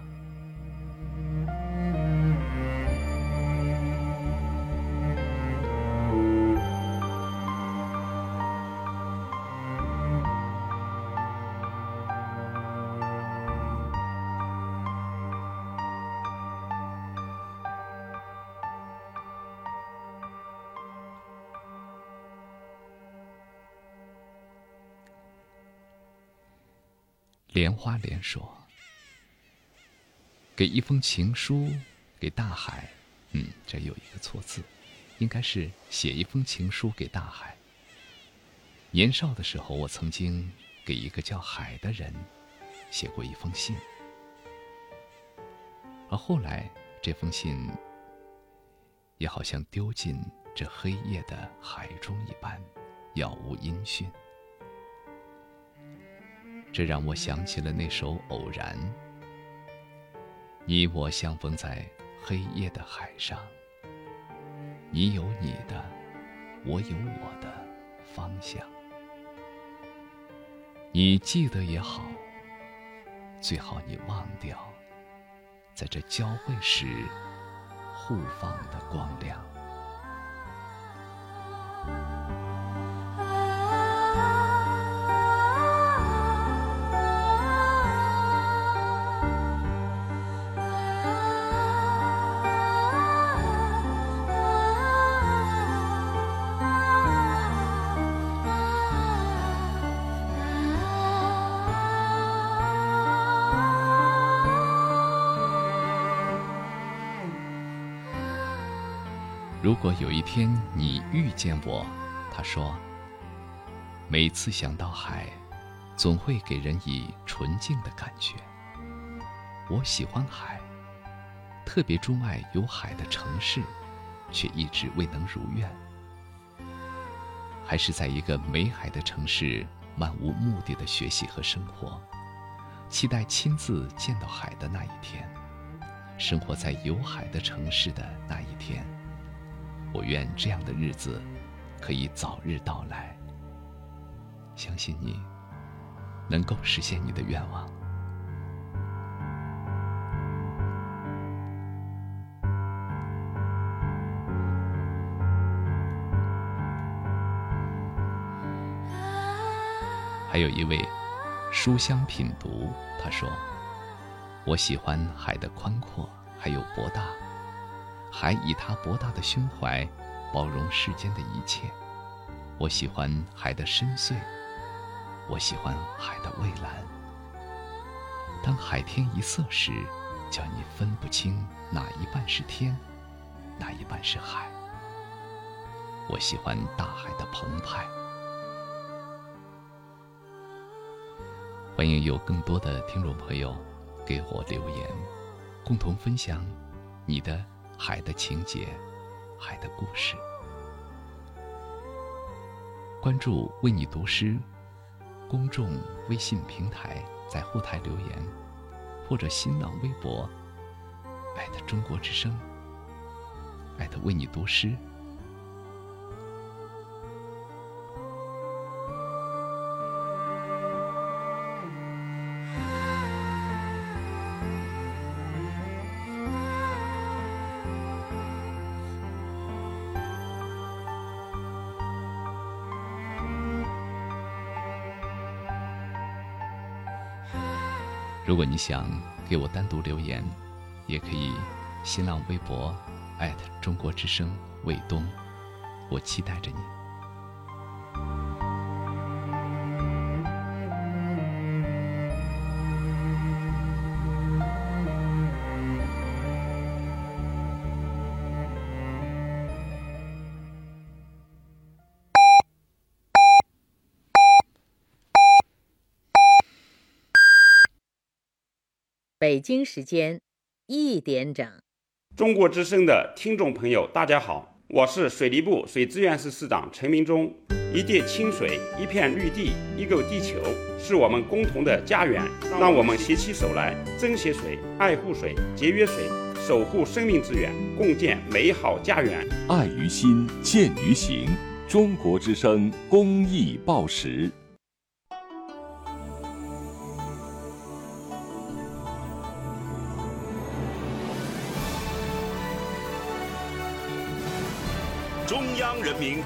Speaker 5: 花莲说：“给一封情书给大海。”嗯，这有一个错字，应该是写一封情书给大海。年少的时候，我曾经给一个叫海的人写过一封信，而后来这封信也好像丢进这黑夜的海中一般，杳无音讯。这让我想起了那首《偶然》。你我相逢在黑夜的海上，你有你的，我有我的方向。你记得也好，最好你忘掉，在这交汇时互放的光亮。如果有一天你遇见我，他说：“每次想到海，总会给人以纯净的感觉。我喜欢海，特别钟爱有海的城市，却一直未能如愿。还是在一个没海的城市，漫无目的的学习和生活，期待亲自见到海的那一天，生活在有海的城市的那一天。”我愿这样的日子可以早日到来。相信你能够实现你的愿望。还有一位书香品读，他说：“我喜欢海的宽阔，还有博大。”海以它博大的胸怀，包容世间的一切。我喜欢海的深邃，我喜欢海的蔚蓝。当海天一色时，叫你分不清哪一半是天，哪一半是海。我喜欢大海的澎湃。欢迎有更多的听众朋友给我留言，共同分享你的。海的情节，海的故事。关注“为你读诗”公众微信平台，在后台留言，或者新浪微博中国之声为你读诗。如果你想给我单独留言，也可以新浪微博中国之声卫东，我期待着你。
Speaker 1: 北京时间一点整，
Speaker 10: 中国之声的听众朋友，大家好，我是水利部水资源司司长陈明忠。一滴清水，一片绿地，一个地球，是我们共同的家园。让我们携起手来，珍惜水，爱护水，节约水，守护生命资源，共建美好家园。
Speaker 11: 爱于心，见于行。中国之声公益报时。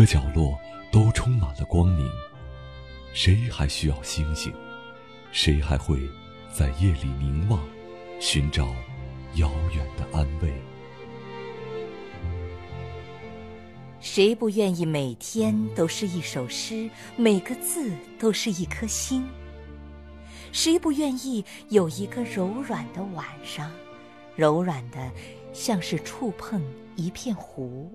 Speaker 3: 个角落都充满了光明，谁还需要星星？谁还会在夜里凝望，寻找遥远的安慰？
Speaker 4: 谁不愿意每天都是一首诗，每个字都是一颗星？谁不愿意有一个柔软的晚上，柔软的像是触碰一片湖？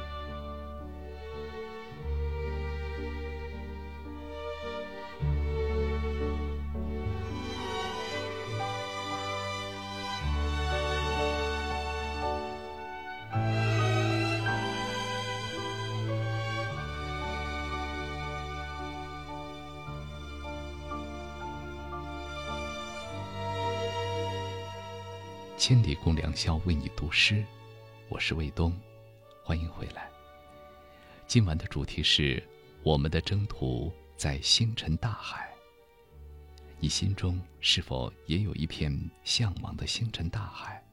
Speaker 5: 千里共良宵，为你读诗。我是卫东，欢迎回来。今晚的主题是我们的征途在星辰大海。你心中是否也有一片向往的星辰大海？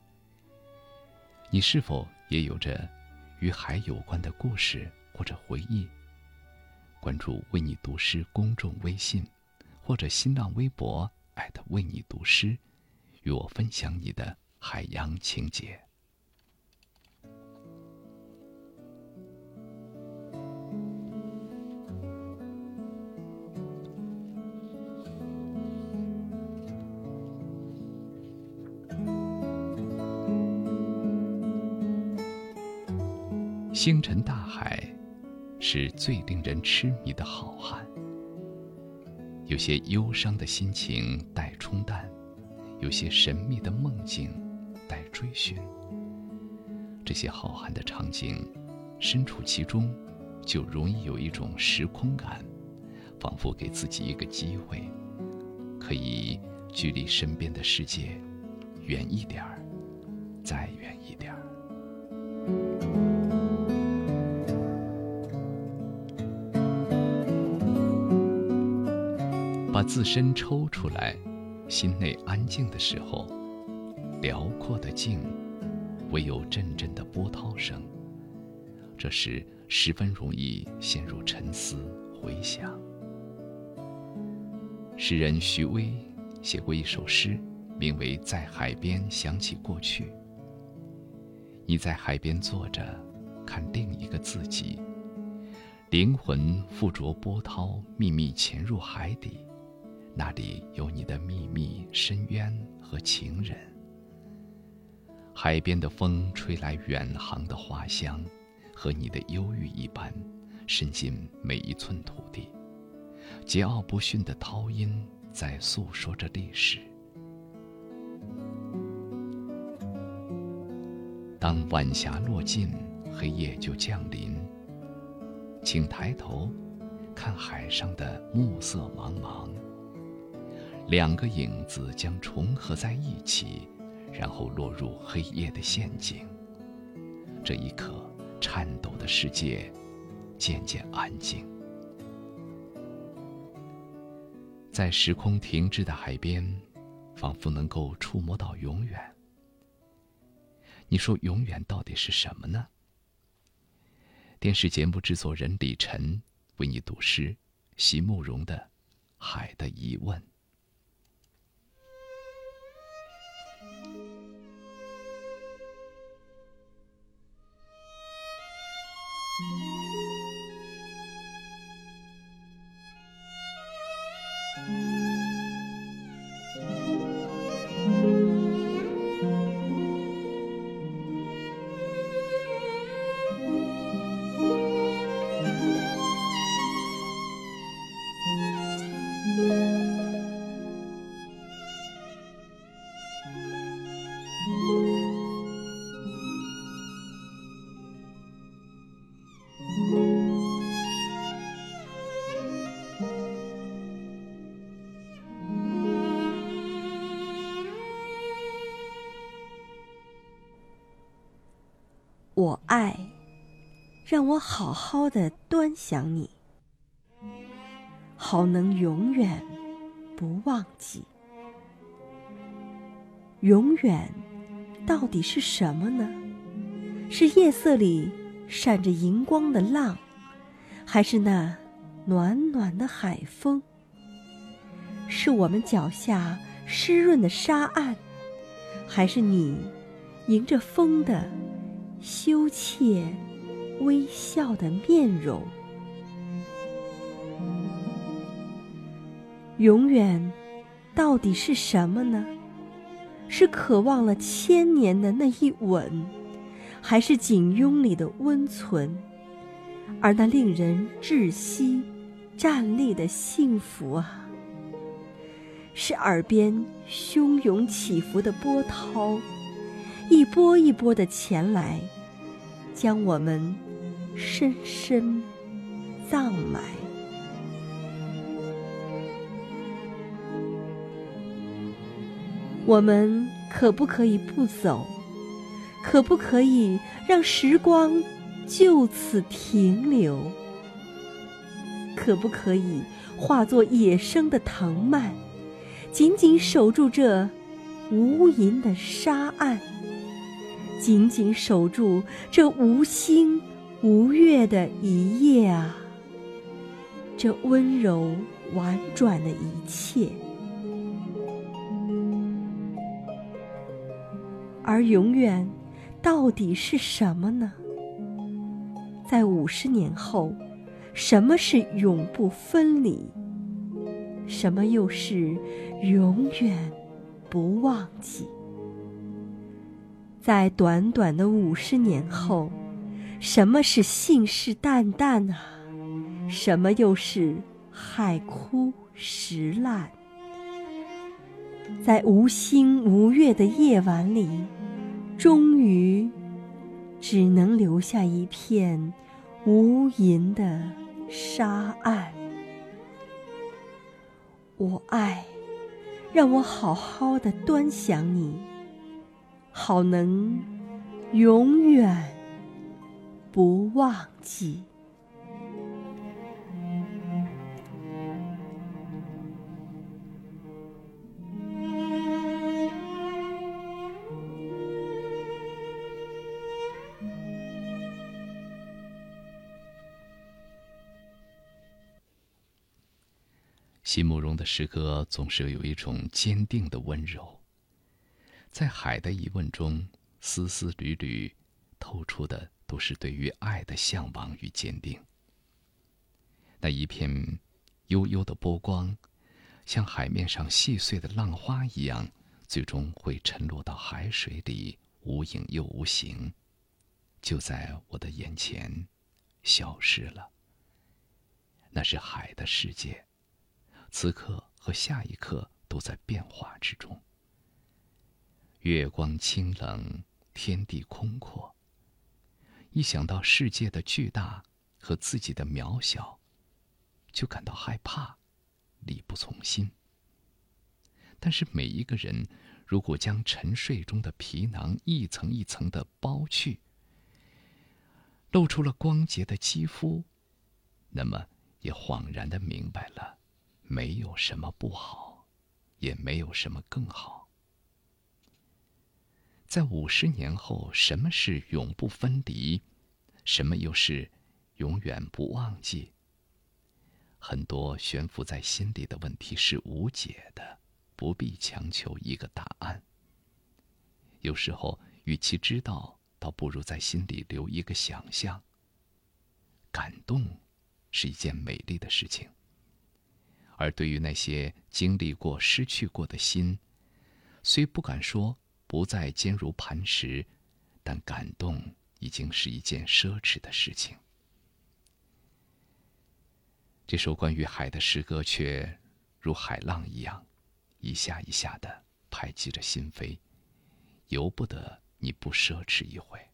Speaker 5: 你是否也有着与海有关的故事或者回忆？关注“为你读诗”公众微信或者新浪微博，艾特“为你读诗”，与我分享你的。海洋情节。星辰大海，是最令人痴迷的好汉。有些忧伤的心情待冲淡，有些神秘的梦境。待追寻，这些浩瀚的场景，身处其中，就容易有一种时空感，仿佛给自己一个机会，可以距离身边的世界远一点儿，再远一点儿。把自身抽出来，心内安静的时候。辽阔的静，唯有阵阵的波涛声。这时十分容易陷入沉思回想。诗人徐巍写过一首诗，名为《在海边想起过去》。你在海边坐着，看另一个自己，灵魂附着波涛，秘密潜入海底，那里有你的秘密深渊和情人。海边的风吹来远航的花香，和你的忧郁一般，渗进每一寸土地。桀骜不驯的涛音在诉说着历史。当晚霞落尽，黑夜就降临。请抬头，看海上的暮色茫茫。两个影子将重合在一起。然后落入黑夜的陷阱。这一刻，颤抖的世界渐渐安静。在时空停滞的海边，仿佛能够触摸到永远。你说，永远到底是什么呢？电视节目制作人李晨为你读诗，席慕容的《海的疑问》。
Speaker 12: 好好的端详你，好能永远不忘记。永远到底是什么呢？是夜色里闪着银光的浪，还是那暖暖的海风？是我们脚下湿润的沙岸，还是你迎着风的？羞怯、微笑的面容，永远到底是什么呢？是渴望了千年的那一吻，还是紧拥里的温存？而那令人窒息、站立的幸福啊，是耳边汹涌起伏的波涛。一波一波的前来，将我们深深葬埋。我们可不可以不走？可不可以让时光就此停留？可不可以化作野生的藤蔓，紧紧守住这无垠的沙岸？紧紧守住这无星无月的一夜啊，这温柔婉转的一切，而永远到底是什么呢？在五十年后，什么是永不分离？什么又是永远不忘记？在短短的五十年后，什么是信誓旦旦啊？什么又是海枯石烂？在无星无月的夜晚里，终于只能留下一片无垠的沙岸。我爱，让我好好的端详你。好能永远不忘记。
Speaker 5: 席慕容的诗歌总是有一种坚定的温柔。在海的疑问中，丝丝缕缕透出的都是对于爱的向往与坚定。那一片悠悠的波光，像海面上细碎的浪花一样，最终会沉落到海水里，无影又无形，就在我的眼前消失了。那是海的世界，此刻和下一刻都在变化之中。月光清冷，天地空阔。一想到世界的巨大和自己的渺小，就感到害怕，力不从心。但是每一个人，如果将沉睡中的皮囊一层一层的剥去，露出了光洁的肌肤，那么也恍然的明白了，没有什么不好，也没有什么更好。在五十年后，什么是永不分离？什么又是永远不忘记。很多悬浮在心里的问题是无解的，不必强求一个答案。有时候，与其知道，倒不如在心里留一个想象。感动，是一件美丽的事情。而对于那些经历过、失去过的心，虽不敢说不再坚如磐石，但感动已经是一件奢侈的事情。这首关于海的诗歌却如海浪一样，一下一下的拍击着心扉，由不得你不奢侈一回。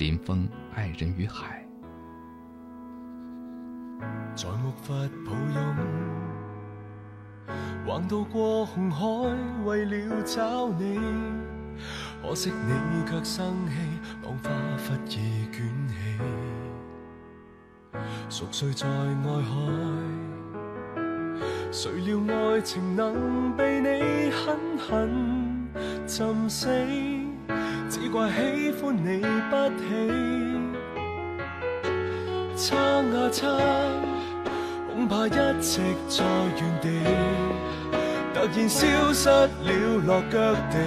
Speaker 5: 林峰《爱人与海》，
Speaker 13: 在木筏抱拥。横渡过红海，为了找你，可惜你却生气，浪花忽已卷起，熟睡在外海。谁料爱情能被你狠狠浸死，只怪喜欢你不起，撑啊撑。恐怕一直在原地，突然消失了落脚地，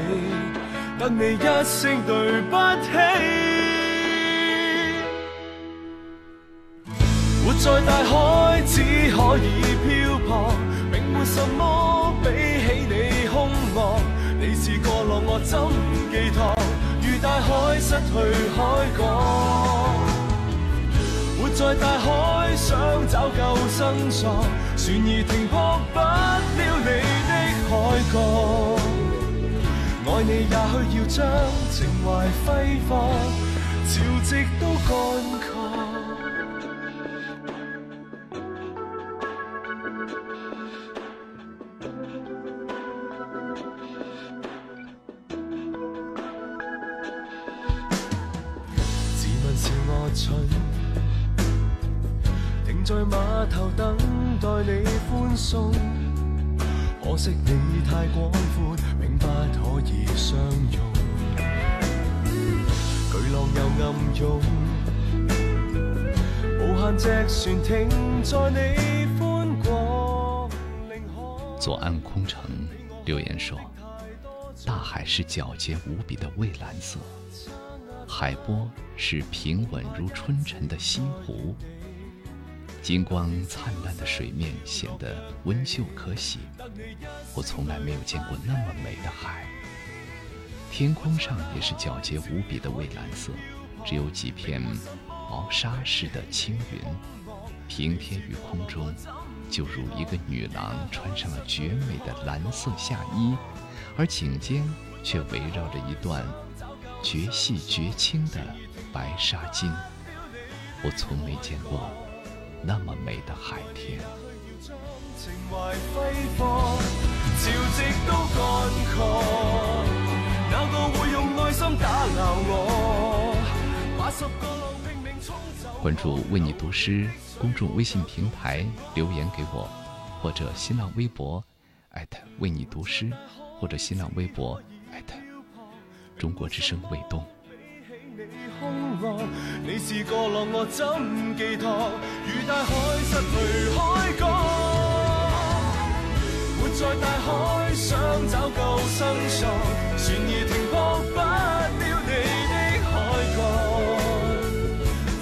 Speaker 13: 等你一声对不起。活在大海只可以漂泊，并没什么比起你凶恶。你是个浪，我怎寄托？大海失去海港。活在大海想找救生索，船儿停泊不了你的海角。爱你也需要将情怀挥霍，潮汐都干可惜你太广阔，并不可以相拥。巨浪又暗涌，无限只船停在你宽广领海。
Speaker 5: 左岸空城留言说：“大海是皎洁无比的蔚蓝色，海波是平稳如春晨的西湖。”金光灿烂的水面显得温秀可喜，我从来没有见过那么美的海。天空上也是皎洁无比的蔚蓝色，只有几片薄纱似的轻云，平贴于空中，就如一个女郎穿上了绝美的蓝色夏衣，而颈间却围绕着一段绝细绝轻的白纱巾。我从没见过。那么美的海天。关注“为你读诗”公众微信平台，留言给我，或者新浪微博为你读诗，或者新浪微博中国之声卫东。
Speaker 13: 你空浪，你是个浪，我怎寄托？如大海失去海角，活在大海想找救生索，船儿停泊不了你的海角，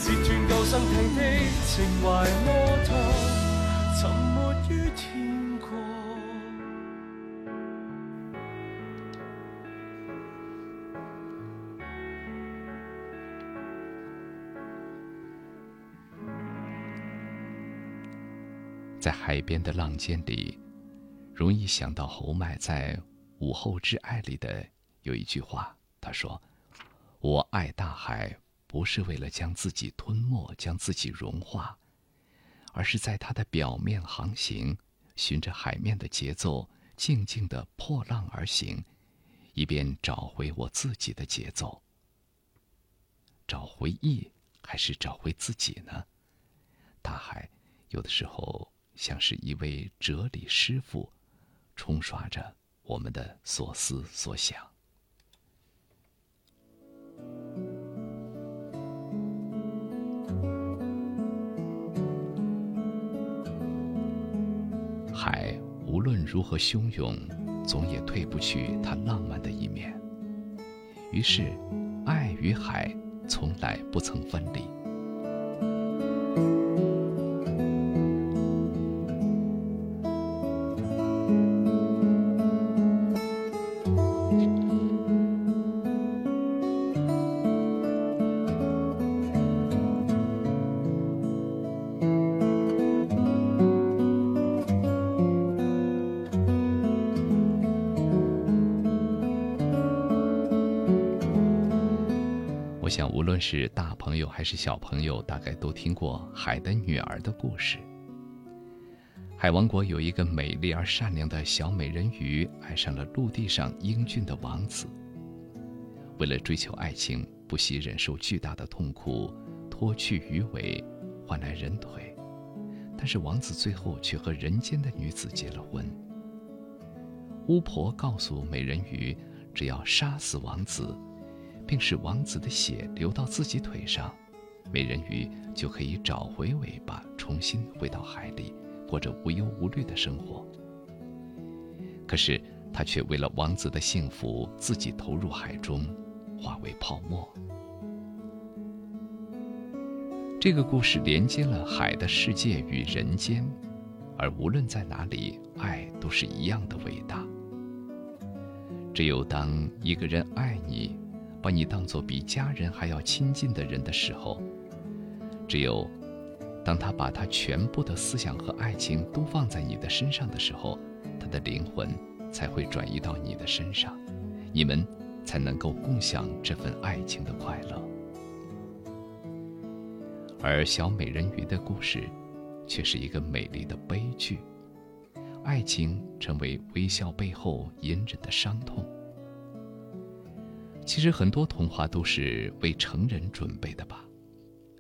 Speaker 13: 截断救生艇的情怀摩托，
Speaker 5: 在海边的浪尖里，容易想到侯麦在《午后之爱》里的有一句话。他说：“我爱大海，不是为了将自己吞没、将自己融化，而是在它的表面航行，循着海面的节奏，静静的破浪而行，以便找回我自己的节奏。找回忆，还是找回自己呢？大海有的时候。”像是一位哲理师傅，冲刷着我们的所思所想。海无论如何汹涌，总也退不去它浪漫的一面。于是，爱与海从来不曾分离。是大朋友还是小朋友，大概都听过海的女儿的故事。海王国有一个美丽而善良的小美人鱼，爱上了陆地上英俊的王子。为了追求爱情，不惜忍受巨大的痛苦，脱去鱼尾，换来人腿。但是王子最后却和人间的女子结了婚。巫婆告诉美人鱼，只要杀死王子。并使王子的血流到自己腿上，美人鱼就可以找回尾巴，重新回到海里，过着无忧无虑的生活。可是她却为了王子的幸福，自己投入海中，化为泡沫。这个故事连接了海的世界与人间，而无论在哪里，爱都是一样的伟大。只有当一个人爱你，把你当作比家人还要亲近的人的时候，只有当他把他全部的思想和爱情都放在你的身上的时候，他的灵魂才会转移到你的身上，你们才能够共享这份爱情的快乐。而小美人鱼的故事，却是一个美丽的悲剧，爱情成为微笑背后隐忍的伤痛。其实很多童话都是为成人准备的吧。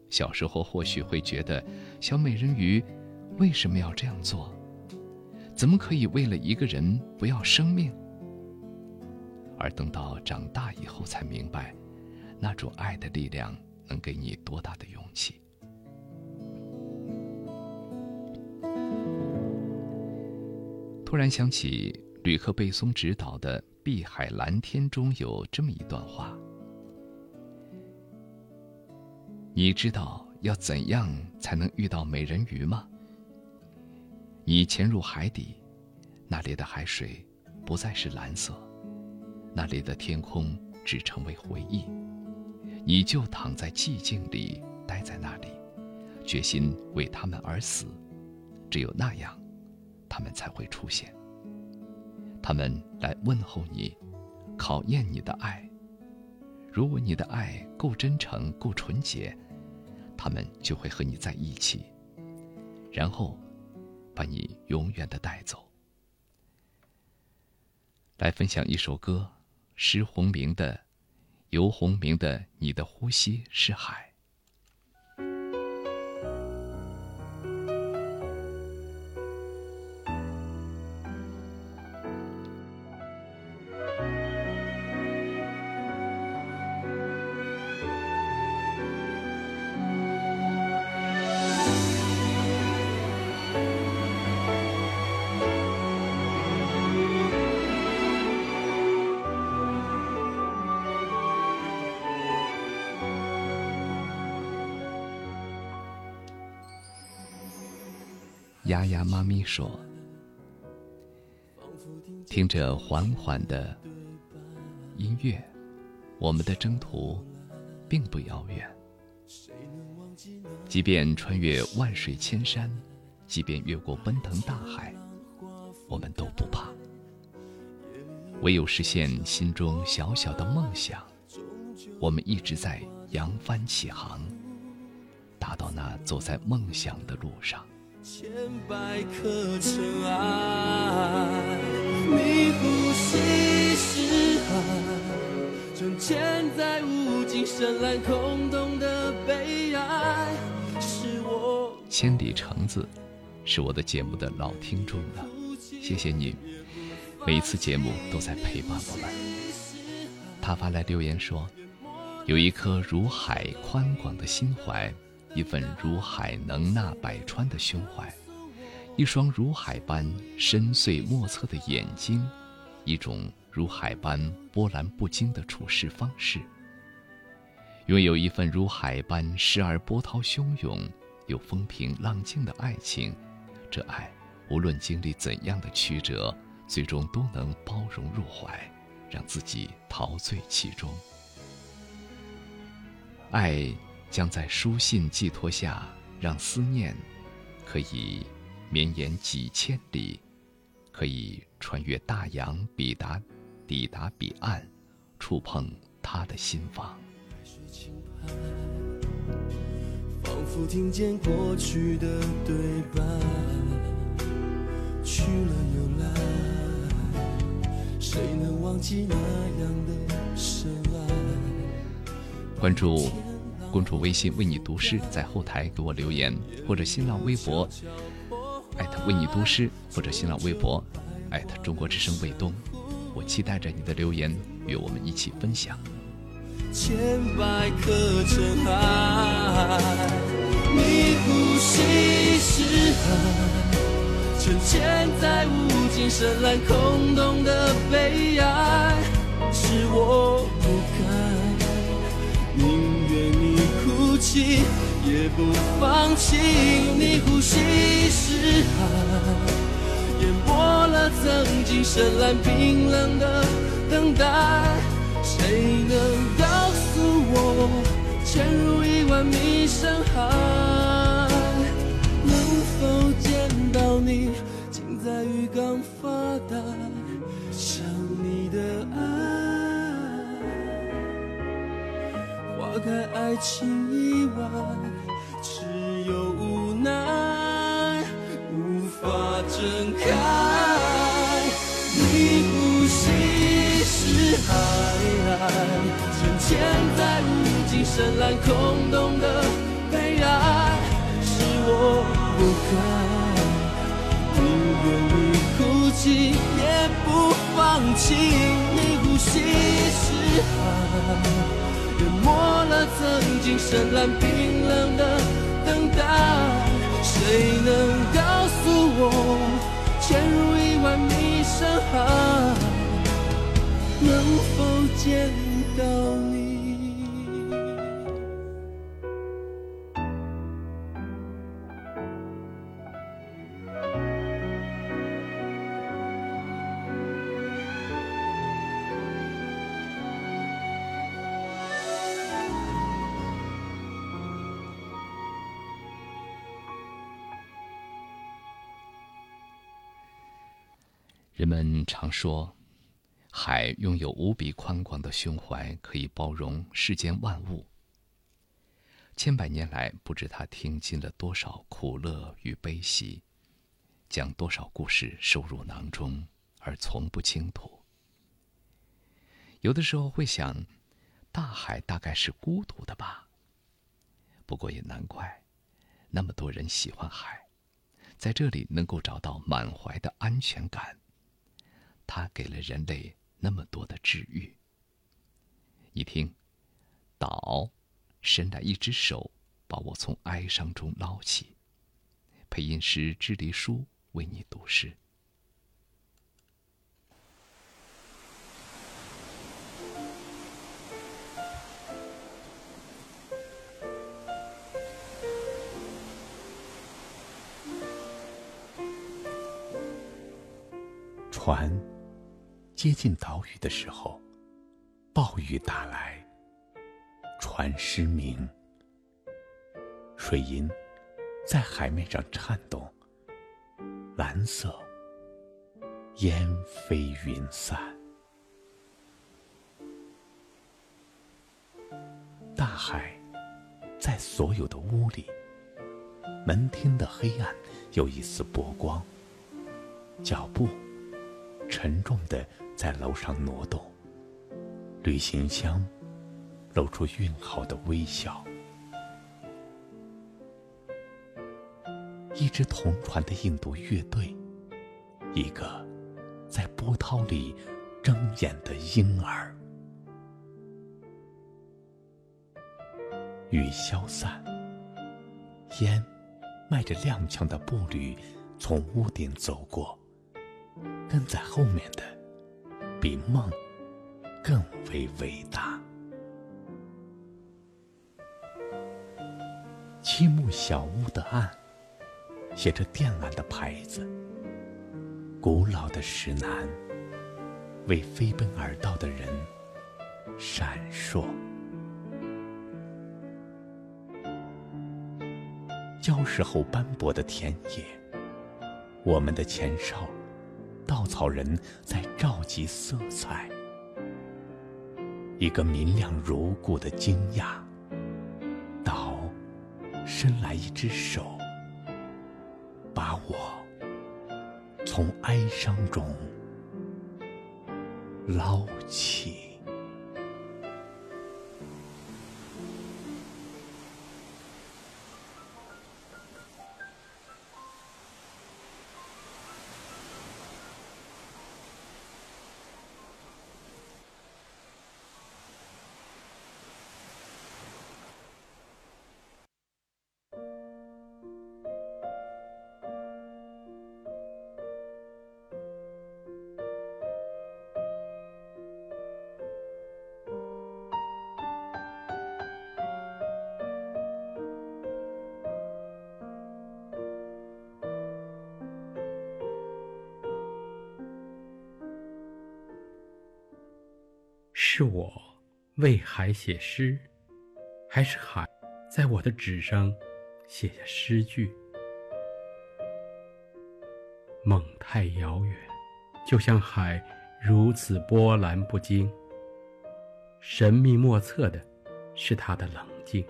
Speaker 5: 小时候或许会觉得，小美人鱼为什么要这样做？怎么可以为了一个人不要生命？而等到长大以后才明白，那种爱的力量能给你多大的勇气。突然想起吕克·贝松执导的。《碧海蓝天》中有这么一段话：“你知道要怎样才能遇到美人鱼吗？你潜入海底，那里的海水不再是蓝色，那里的天空只成为回忆。你就躺在寂静里，待在那里，决心为他们而死。只有那样，他们才会出现。”他们来问候你，考验你的爱。如果你的爱够真诚、够纯洁，他们就会和你在一起，然后把你永远的带走。来分享一首歌，施鸿明的《游鸿明的你的呼吸是海》。丫丫妈咪说：“听着缓缓的音乐，我们的征途并不遥远。即便穿越万水千山，即便越过奔腾大海，我们都不怕。唯有实现心中小小的梦想，我们一直在扬帆起航，达到那走在梦想的路上。”千百颗尘埃，你呼吸是海，沉潜在无尽深蓝空洞的悲哀，是我。千里橙子，是我的节目的老听众了，谢谢你，每一次节目都在陪伴我们。他发来留言说：“有一颗如海宽广的心怀，一份如海能纳百川的胸怀，一双如海般深邃莫测的眼睛，一种如海般波澜不惊的处事方式。拥有一份如海般时而波涛汹涌。”又风平浪静的爱情，这爱无论经历怎样的曲折，最终都能包容入怀，让自己陶醉其中。爱将在书信寄托下，让思念可以绵延几千里，可以穿越大洋，抵达抵达彼岸，触碰他的心房。
Speaker 14: 仿佛听见过去的对白，去了又来，谁能忘记那样的深爱？
Speaker 5: 关注公众微信“为你读诗”，在后台给我留言，或者新浪微博艾特“为你读诗”，或者新浪微博艾特“中国之声卫东”，我期待着你的留言，与我们一起分享。
Speaker 14: 千百颗尘埃，你呼吸是海，沉潜在无尽深蓝空洞的悲哀，是我也不放弃。你呼吸是海，淹没了曾经深蓝冰冷的等待。谁能告诉我，潜入一万米深海，能否见到你，静在浴缸发呆，花开爱情以外，只有无奈，无法睁开。你呼吸是海。沉潜在无尽深蓝空洞的悲哀，是我不该。宁愿你哭泣，也不放弃。你呼吸是海，了曾经深蓝冰冷的等待。谁能告诉我，潜入一万米深海？能否见到你？
Speaker 5: 人们常说。海拥有无比宽广的胸怀，可以包容世间万物。千百年来，不知他听尽了多少苦乐与悲喜，将多少故事收入囊中，而从不倾吐。有的时候会想，大海大概是孤独的吧。不过也难怪，那么多人喜欢海，在这里能够找到满怀的安全感。它给了人类。那么多的治愈。一听，岛伸来一只手，把我从哀伤中捞起。配音师支离书为你读诗。
Speaker 15: 船。接近岛屿的时候，暴雨打来，船失明，水银在海面上颤动，蓝色烟飞云散，大海在所有的屋里，门厅的黑暗有一丝波光，脚步沉重的。在楼上挪动，旅行箱露出熨好的微笑。一支同船的印度乐队，一个在波涛里睁眼的婴儿。雨消散，烟迈着踉跄的步履从屋顶走过，跟在后面的比梦更为伟大。漆木小屋的暗，写着电缆的牌子。古老的石楠，为飞奔而到的人闪烁。礁石后斑驳的田野，我们的前哨，稻草人在召集色彩。一个明亮如故的惊讶。伸来一只手，把我从哀伤中捞起。
Speaker 8: 为海写诗，还是海在我的纸上写下诗句？梦太遥远，就像海如此波澜不惊。神秘莫测的是它的冷静，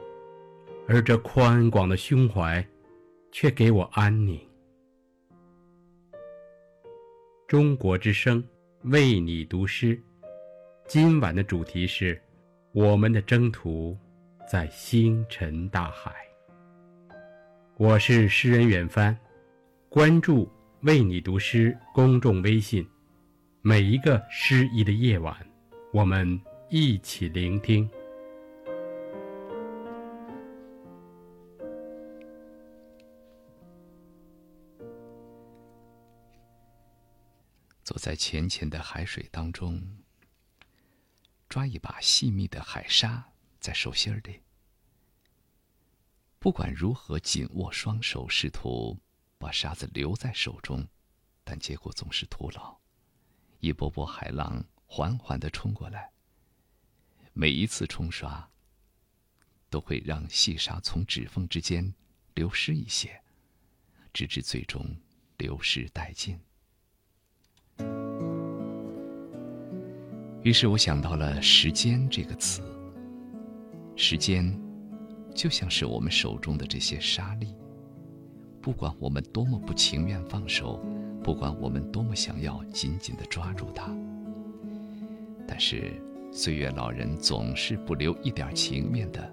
Speaker 8: 而这宽广的胸怀却给我安宁。中国之声为你读诗。今晚的主题是：我们的征途在星辰大海。我是诗人远帆，关注“为你读诗”公众微信，每一个诗意的夜晚，我们一起聆听。
Speaker 5: 走在浅浅的海水当中。抓一把细密的海沙在手心里，不管如何紧握双手，试图把沙子留在手中，但结果总是徒劳。一波波海浪缓缓的冲过来，每一次冲刷都会让细沙从指缝之间流失一些，直至最终流失殆尽。于是我想到了“时间”这个词。时间，就像是我们手中的这些沙粒。不管我们多么不情愿放手，不管我们多么想要紧紧的抓住它，但是岁月老人总是不留一点情面的，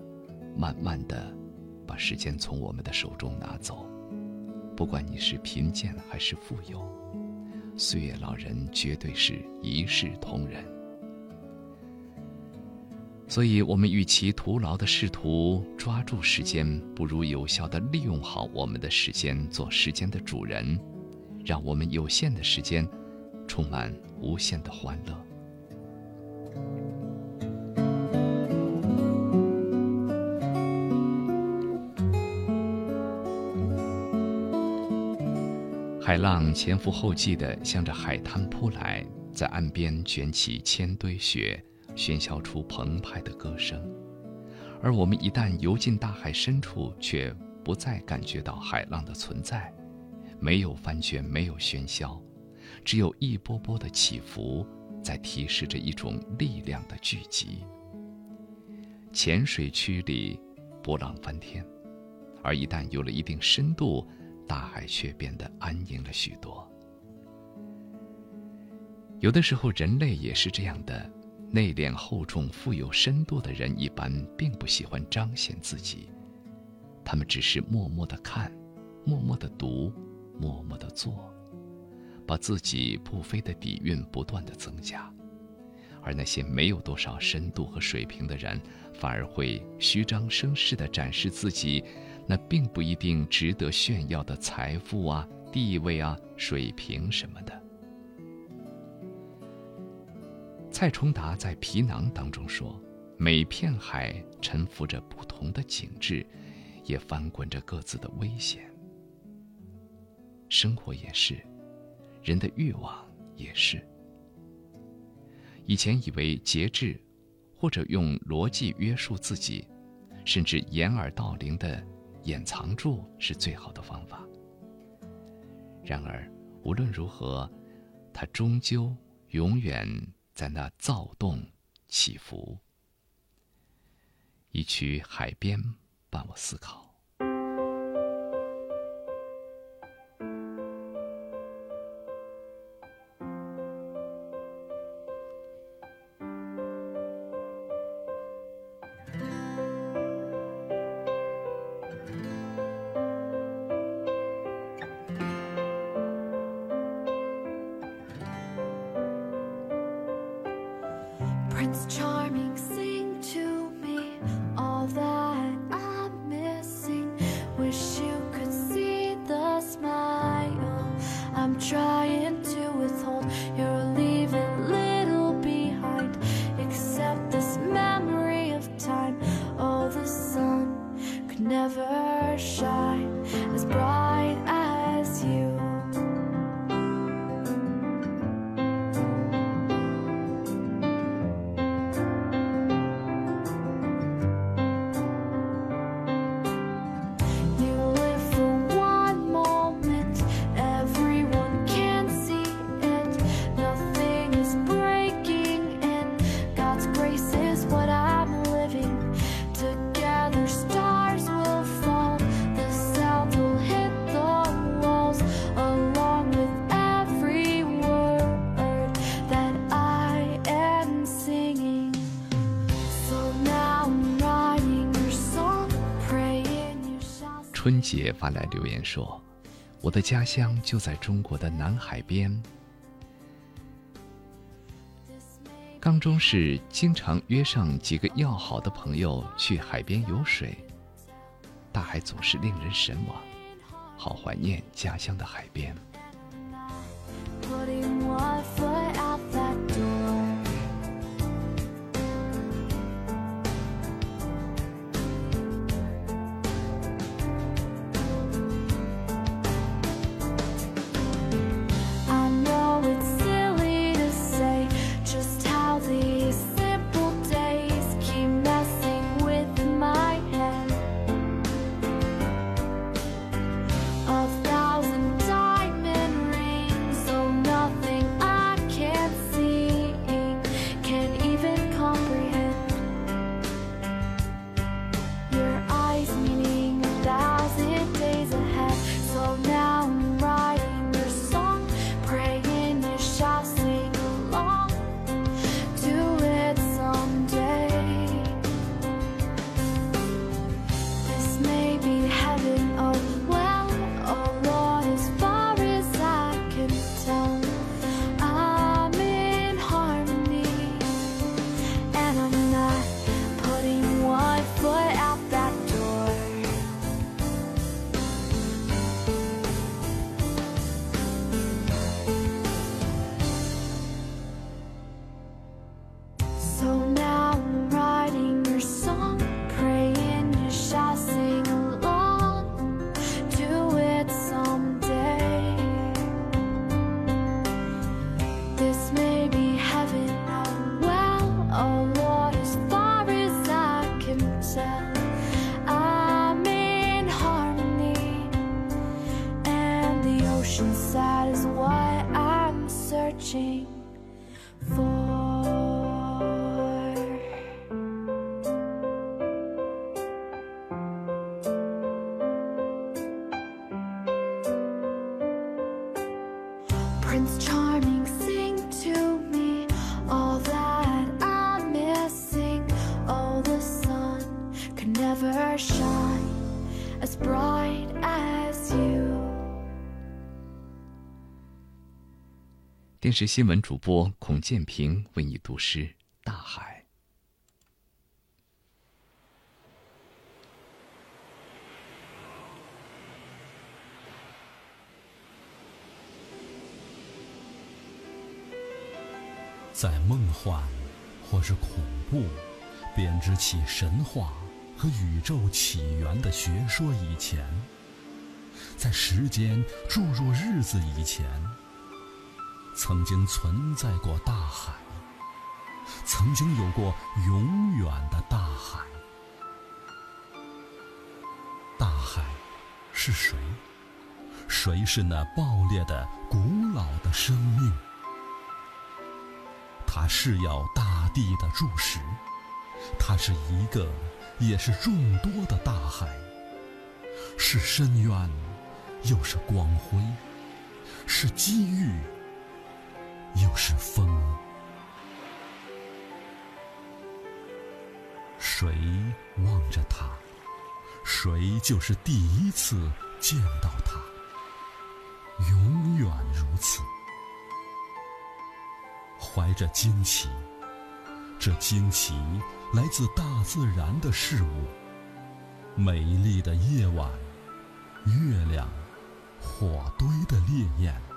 Speaker 5: 慢慢的把时间从我们的手中拿走。不管你是贫贱还是富有，岁月老人绝对是一视同仁。所以，我们与其徒劳的试图抓住时间，不如有效的利用好我们的时间，做时间的主人，让我们有限的时间充满无限的欢乐。海浪前赴后继地向着海滩扑来，在岸边卷起千堆雪。喧嚣出澎湃的歌声，而我们一旦游进大海深处，却不再感觉到海浪的存在，没有翻卷，没有喧嚣，只有一波波的起伏，在提示着一种力量的聚集。浅水区里波浪翻天，而一旦有了一定深度，大海却变得安宁了许多。有的时候，人类也是这样的。内敛厚重、富有深度的人一般并不喜欢彰显自己，他们只是默默的看，
Speaker 16: 默默的读，默默的做，把自己不菲的底蕴不断的增加。而那些没有多少深度和水平的人，反而会虚张声势地展示自己，那并不一定值得炫耀的财富啊、地位啊、水平什么的。蔡崇达在《皮囊》当中说：“每片海沉浮着不同的景致，也翻滚着各自的危险。生活也是，人的欲望也是。”以前以为节制，或者用逻辑约束自己，甚至掩耳盗铃的掩藏住是最好的方法。然而，无论如何，它终究永远在那躁动起伏。一曲海边伴我思考。春节发来留言说：“我的家乡就在中国的南海边。刚中是经常约上几个要好的朋友去海边游水，大海总是令人神往，好怀念家乡的海边。”
Speaker 5: 电视新闻主播孔建平为你读诗《大海》。
Speaker 17: 在梦幻或是恐怖编织起神话和宇宙起源的学说以前，在时间注入日子以前，曾经存在过大海，曾经有过永远的大海。大海是谁？谁是那爆裂的古老的生命？它是要大地的注释，它是一个，也是众多的大海，是深渊，又是光辉，是机遇，又是风。谁望着它，谁就是第一次见到它，永远如此。怀着惊奇，这惊奇来自大自然的事物：美丽的夜晚，月亮，火堆的烈焰。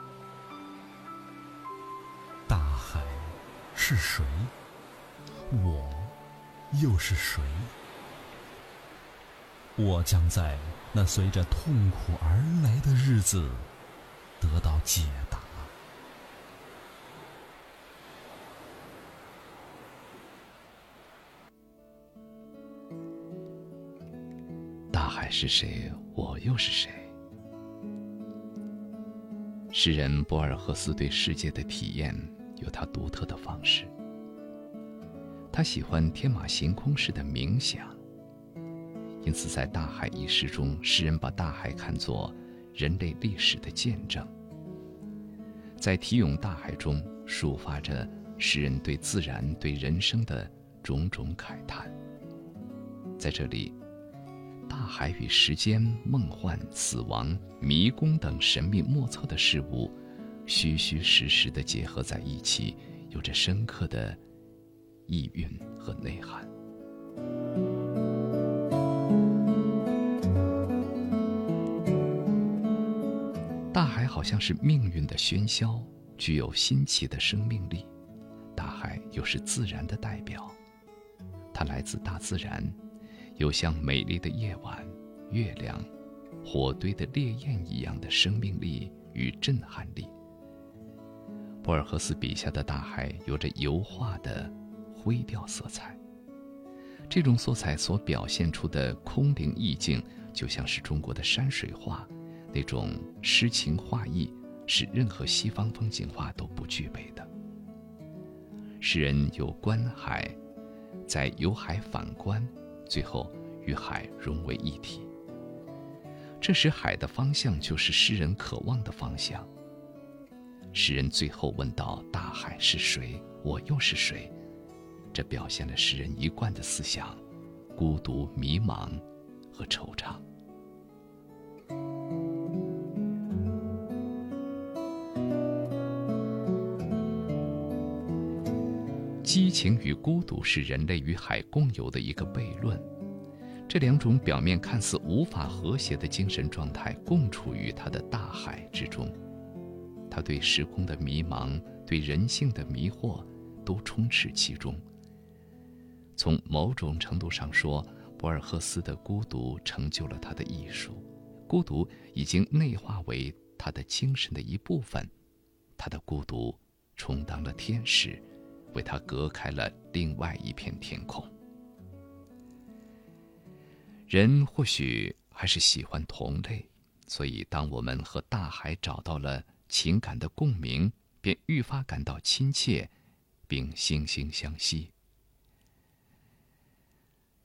Speaker 17: 是谁？我又是谁？我将在那随着痛苦而来的日子得到解答。
Speaker 5: 大海是谁？我又是谁？诗人博尔赫斯对世界的体验有他独特的方式。他喜欢天马行空式的冥想，因此在《大海》一诗中，诗人把大海看作人类历史的见证。在题咏大海中，抒发着诗人对自然、对人生的种种慨叹。在这里。大海与时间、梦幻、死亡、迷宫等神秘莫测的事物，虚虚实实的结合在一起，有着深刻的意蕴和内涵。大海好像是命运的喧嚣，具有新奇的生命力。大海又是自然的代表，它来自大自然。有像美丽的夜晚、月亮、火堆的烈焰一样的生命力与震撼力。博尔赫斯笔下的大海有着油画的灰调色彩，这种色彩所表现出的空灵意境，就像是中国的山水画，那种诗情画意，是任何西方风景画都不具备的。诗人有观海，在由海反观。最后，与海融为一体。这时，海的方向就是诗人渴望的方向。诗人最后问道：“大海是谁？我又是谁？”这表现了诗人一贯的思想：孤独、迷茫和惆怅。激情与孤独是人类与海共有的一个悖论，这两种表面看似无法和谐的精神状态共处于他的大海之中。他对时空的迷茫，对人性的迷惑，都充斥其中。从某种程度上说，博尔赫斯的孤独成就了他的艺术，孤独已经内化为他的精神的一部分，他的孤独充当了天使。为他隔开了另外一片天空。人或许还是喜欢同类，所以当我们和大海找到了情感的共鸣，便愈发感到亲切，并惺惺相惜。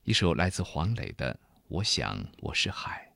Speaker 5: 一首来自黄磊的《我想我是海》。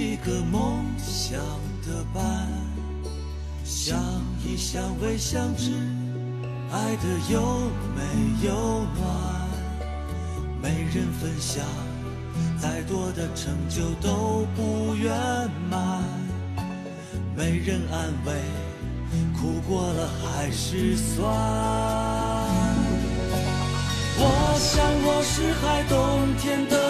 Speaker 18: 一个梦想的伴，相依相偎相知，爱的有没有暖？没人分享，再多的成就都不圆满。没人安慰，哭过了还是酸。我想我是海，冬天的，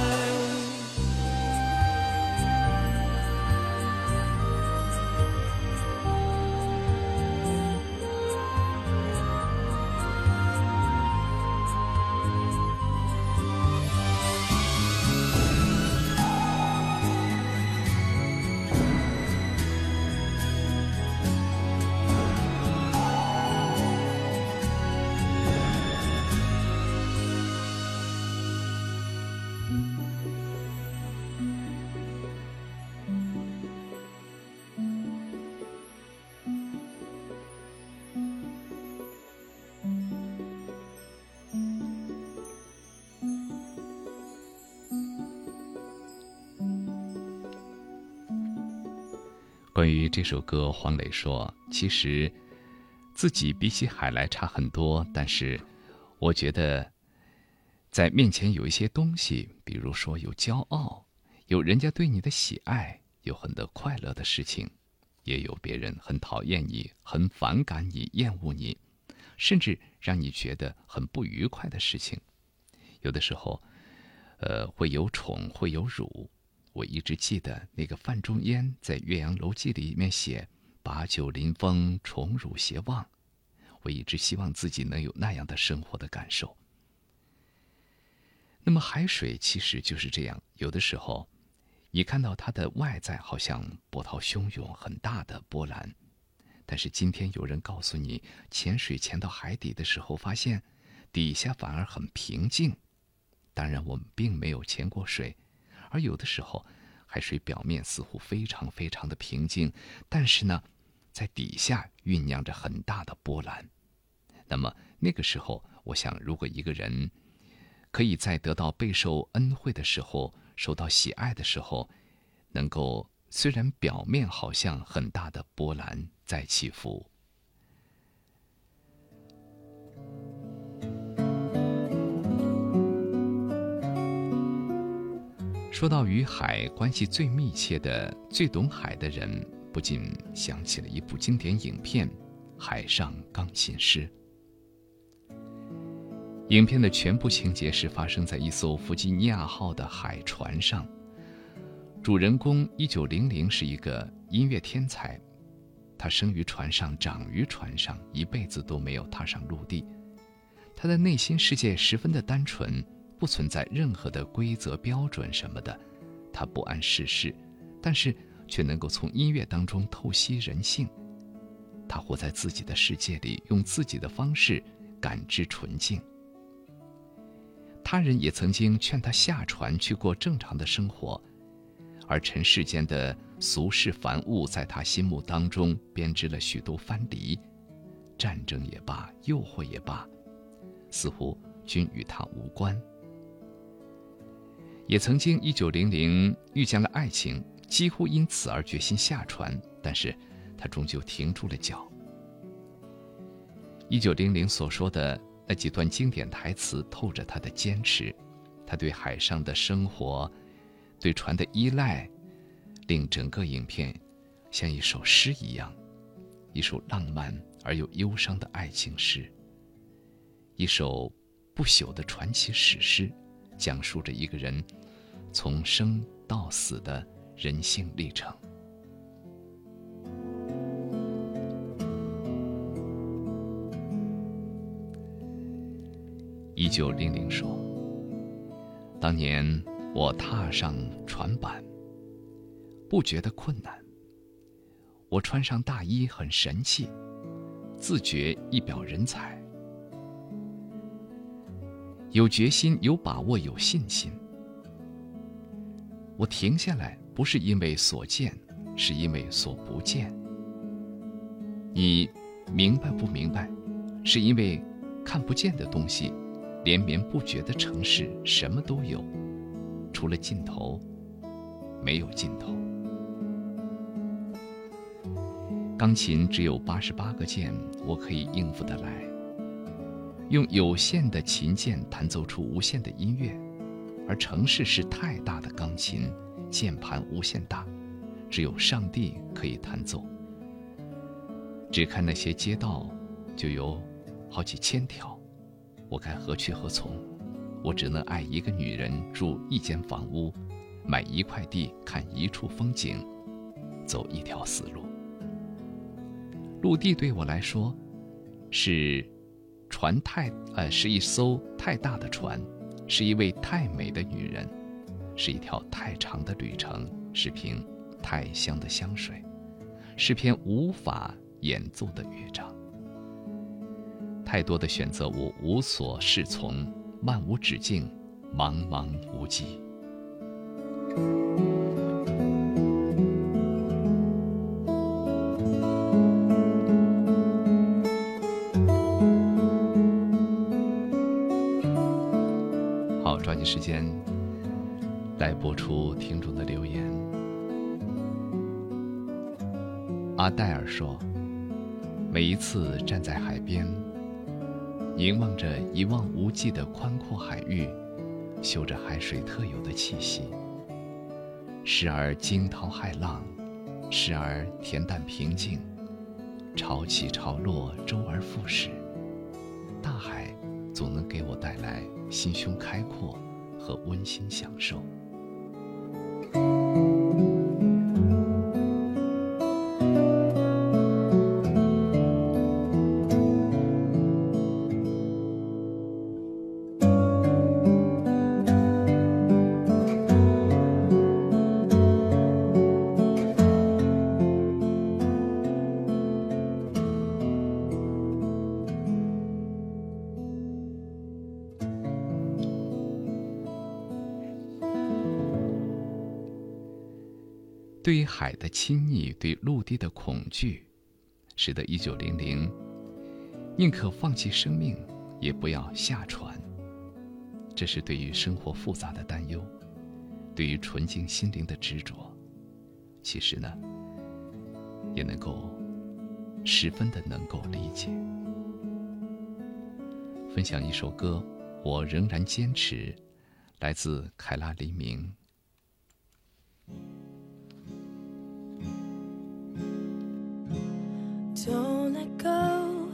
Speaker 5: 关于这首歌，黄磊说：“其实自己比起海来差很多，但是我觉得在面前有一些东西，比如说有骄傲，有人家对你的喜爱，有很多快乐的事情，也有别人很讨厌你、很反感你、厌恶你，甚至让你觉得很不愉快的事情。有的时候，呃，会有宠，会有辱。”我一直记得那个范仲淹在《岳阳楼记》里面写“把酒临风，宠辱偕忘”。我一直希望自己能有那样的生活的感受。那么海水其实就是这样，有的时候，你看到它的外在好像波涛汹涌、很大的波澜，但是今天有人告诉你，潜水潜到海底的时候，发现底下反而很平静。当然，我们并没有潜过水。而有的时候，海水表面似乎非常非常的平静，但是呢，在底下酝酿着很大的波澜。那么那个时候，我想，如果一个人可以在得到备受恩惠的时候，受到喜爱的时候，能够虽然表面好像很大的波澜在起伏。说到与海关系最密切的、最懂海的人，不禁想起了一部经典影片《海上钢琴师》。影片的全部情节是发生在一艘弗吉尼亚号的海船上。主人公一九零零是一个音乐天才，他生于船上，长于船上，一辈子都没有踏上陆地。他的内心世界十分的单纯。不存在任何的规则标准什么的，他不谙世事，但是却能够从音乐当中透析人性。他活在自己的世界里，用自己的方式感知纯净。他人也曾经劝他下船去过正常的生活，而尘世间的俗世凡物在他心目当中编织了许多藩篱，战争也罢，诱惑也罢，似乎均与他无关。也曾经，一九零零遇见了爱情，几乎因此而决心下船，但是，他终究停住了脚。一九零零所说的那几段经典台词，透着他的坚持，他对海上的生活，对船的依赖，令整个影片像一首诗一样，一首浪漫而又忧伤的爱情诗，一首不朽的传奇史诗，讲述着一个人。从生到死的人性历程。一九零零说：“当年我踏上船板，不觉得困难。我穿上大衣很神气，自觉一表人才，有决心、有把握、有信心。”我停下来，不是因为所见，是因为所不见。你明白不明白？是因为看不见的东西，连绵不绝的城市什么都有，除了尽头，没有尽头。钢琴只有八十八个键，我可以应付得来。用有限的琴键弹奏出无限的音乐。而城市是太大的钢琴，键盘无限大，只有上帝可以弹奏。只看那些街道，就有好几千条，我该何去何从？我只能爱一个女人，住一间房屋，买一块地，看一处风景，走一条死路。陆地对我来说，是船太，呃，是一艘太大的船。是一位太美的女人，是一条太长的旅程，是瓶太香的香水，是篇无法演奏的乐章。太多的选择，我无所适从，漫无止境，茫茫无际。时间来播出听众的留言。阿黛尔说：“每一次站在海边，凝望着一望无际的宽阔海域，嗅着海水特有的气息，时而惊涛骇浪，时而恬淡平静，潮起潮落，周而复始，大海总能给我带来心胸开阔。”和温馨享受。的亲昵，对陆地的恐惧，使得一九零零宁可放弃生命，也不要下船。这是对于生活复杂的担忧，对于纯净心灵的执着。其实呢，也能够十分的能够理解。分享一首歌，我仍然坚持，来自凯拉黎明。
Speaker 16: Let go,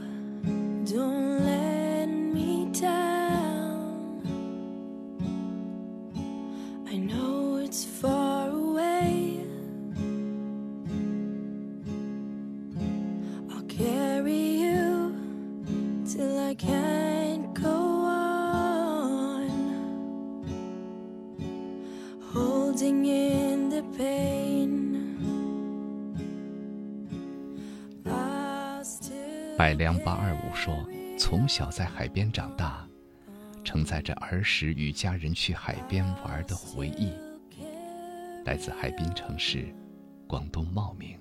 Speaker 16: don't
Speaker 5: 海良八二五说：“从小在海边长大，承载着儿时与家人去海边玩的回忆。”来自海滨城市，广东茂名。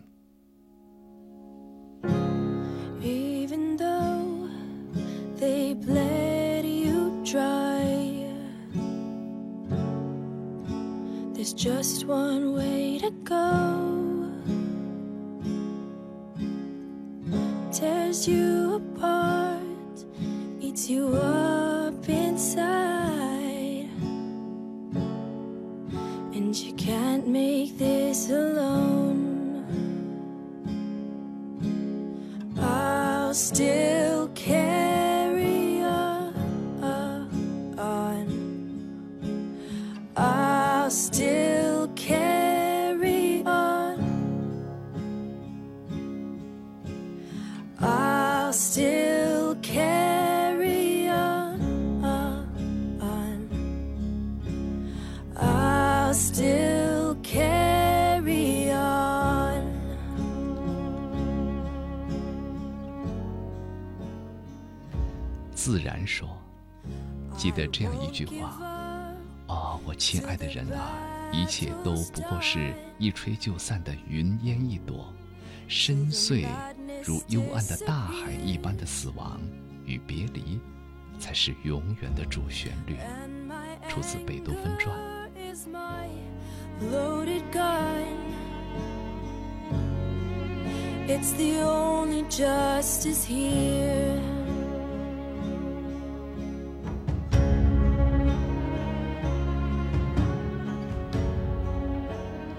Speaker 5: 得这样一句话，啊、我亲爱的人啊，一切都不过是一吹就散的云烟一朵，深邃如幽暗的大海一般的死亡与别离，才是永远的主旋律。”出自贝多芬传。
Speaker 16: is my loaded gun. It's the only justice here.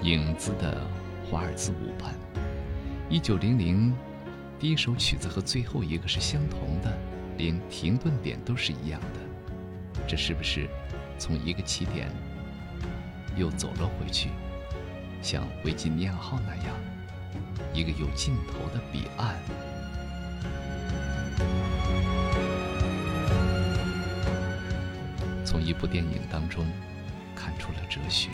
Speaker 5: 影子的华尔兹舞伴，一九零零，第一首曲子和最后一个是相同的，连停顿点都是一样的。这是不是从一个起点又走了回去，像维吉尼亚号那样，一个有尽头的彼岸？从一部电影当中看出了哲学。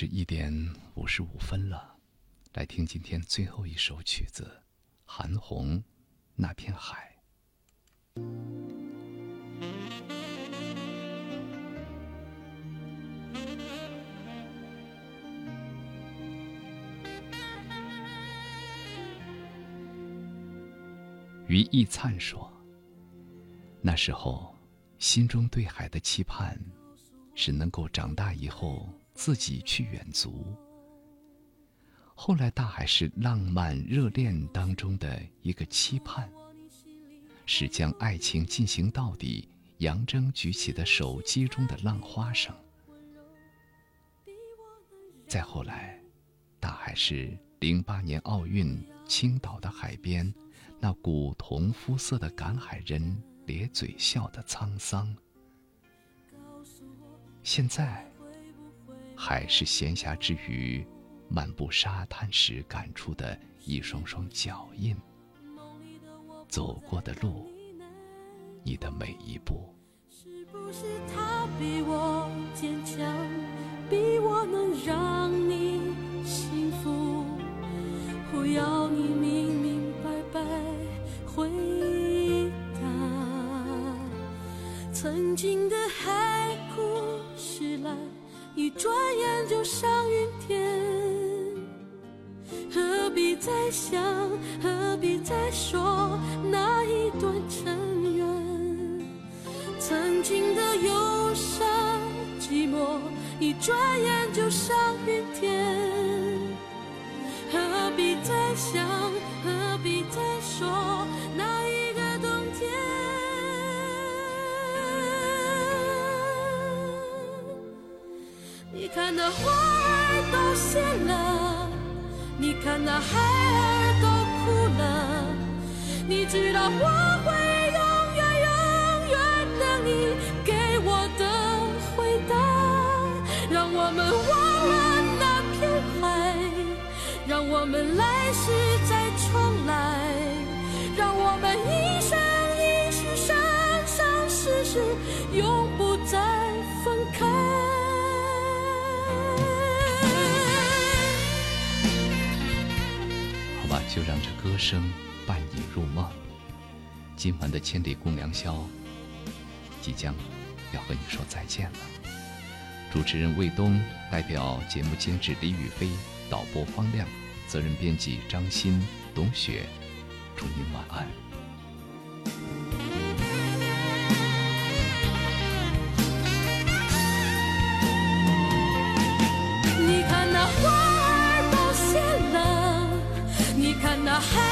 Speaker 5: 是一点五十五分了，来听今天最后一首曲子，韩红《那片海》。于义灿说：“那时候，心中对海的期盼，是能够长大以后自己去远足。后来，大海是浪漫热恋当中的一个期盼，是将爱情进行到底，杨铮举起的手机中的浪花声。再后来，大海是零八年奥运青岛的海边，那古铜肤色的赶海人咧嘴笑的沧桑。现在，还是闲暇之余，漫步沙滩时感触的一双双脚印，走过的路，你的每一步。
Speaker 7: 是不是他比我坚强？比我能让你幸福，不要你明明白白回答。曾经的海枯石烂，一转眼就上云天。何必再想，何必再说那一段尘缘？曾经的忧伤寂寞。一转眼就上云天，何必再想，何必再说看那花儿都谢了，你看那孩儿都哭了，你知道我会永远永远等你给我的回答。让我们忘了那片海，让我们来
Speaker 5: 就让这歌声伴你入梦。今晚的千里共良宵，即将要和你说再见了。主持人魏东，代表节目监制李宇飞，导播方亮，责任编辑张鑫、董雪，祝您晚安。I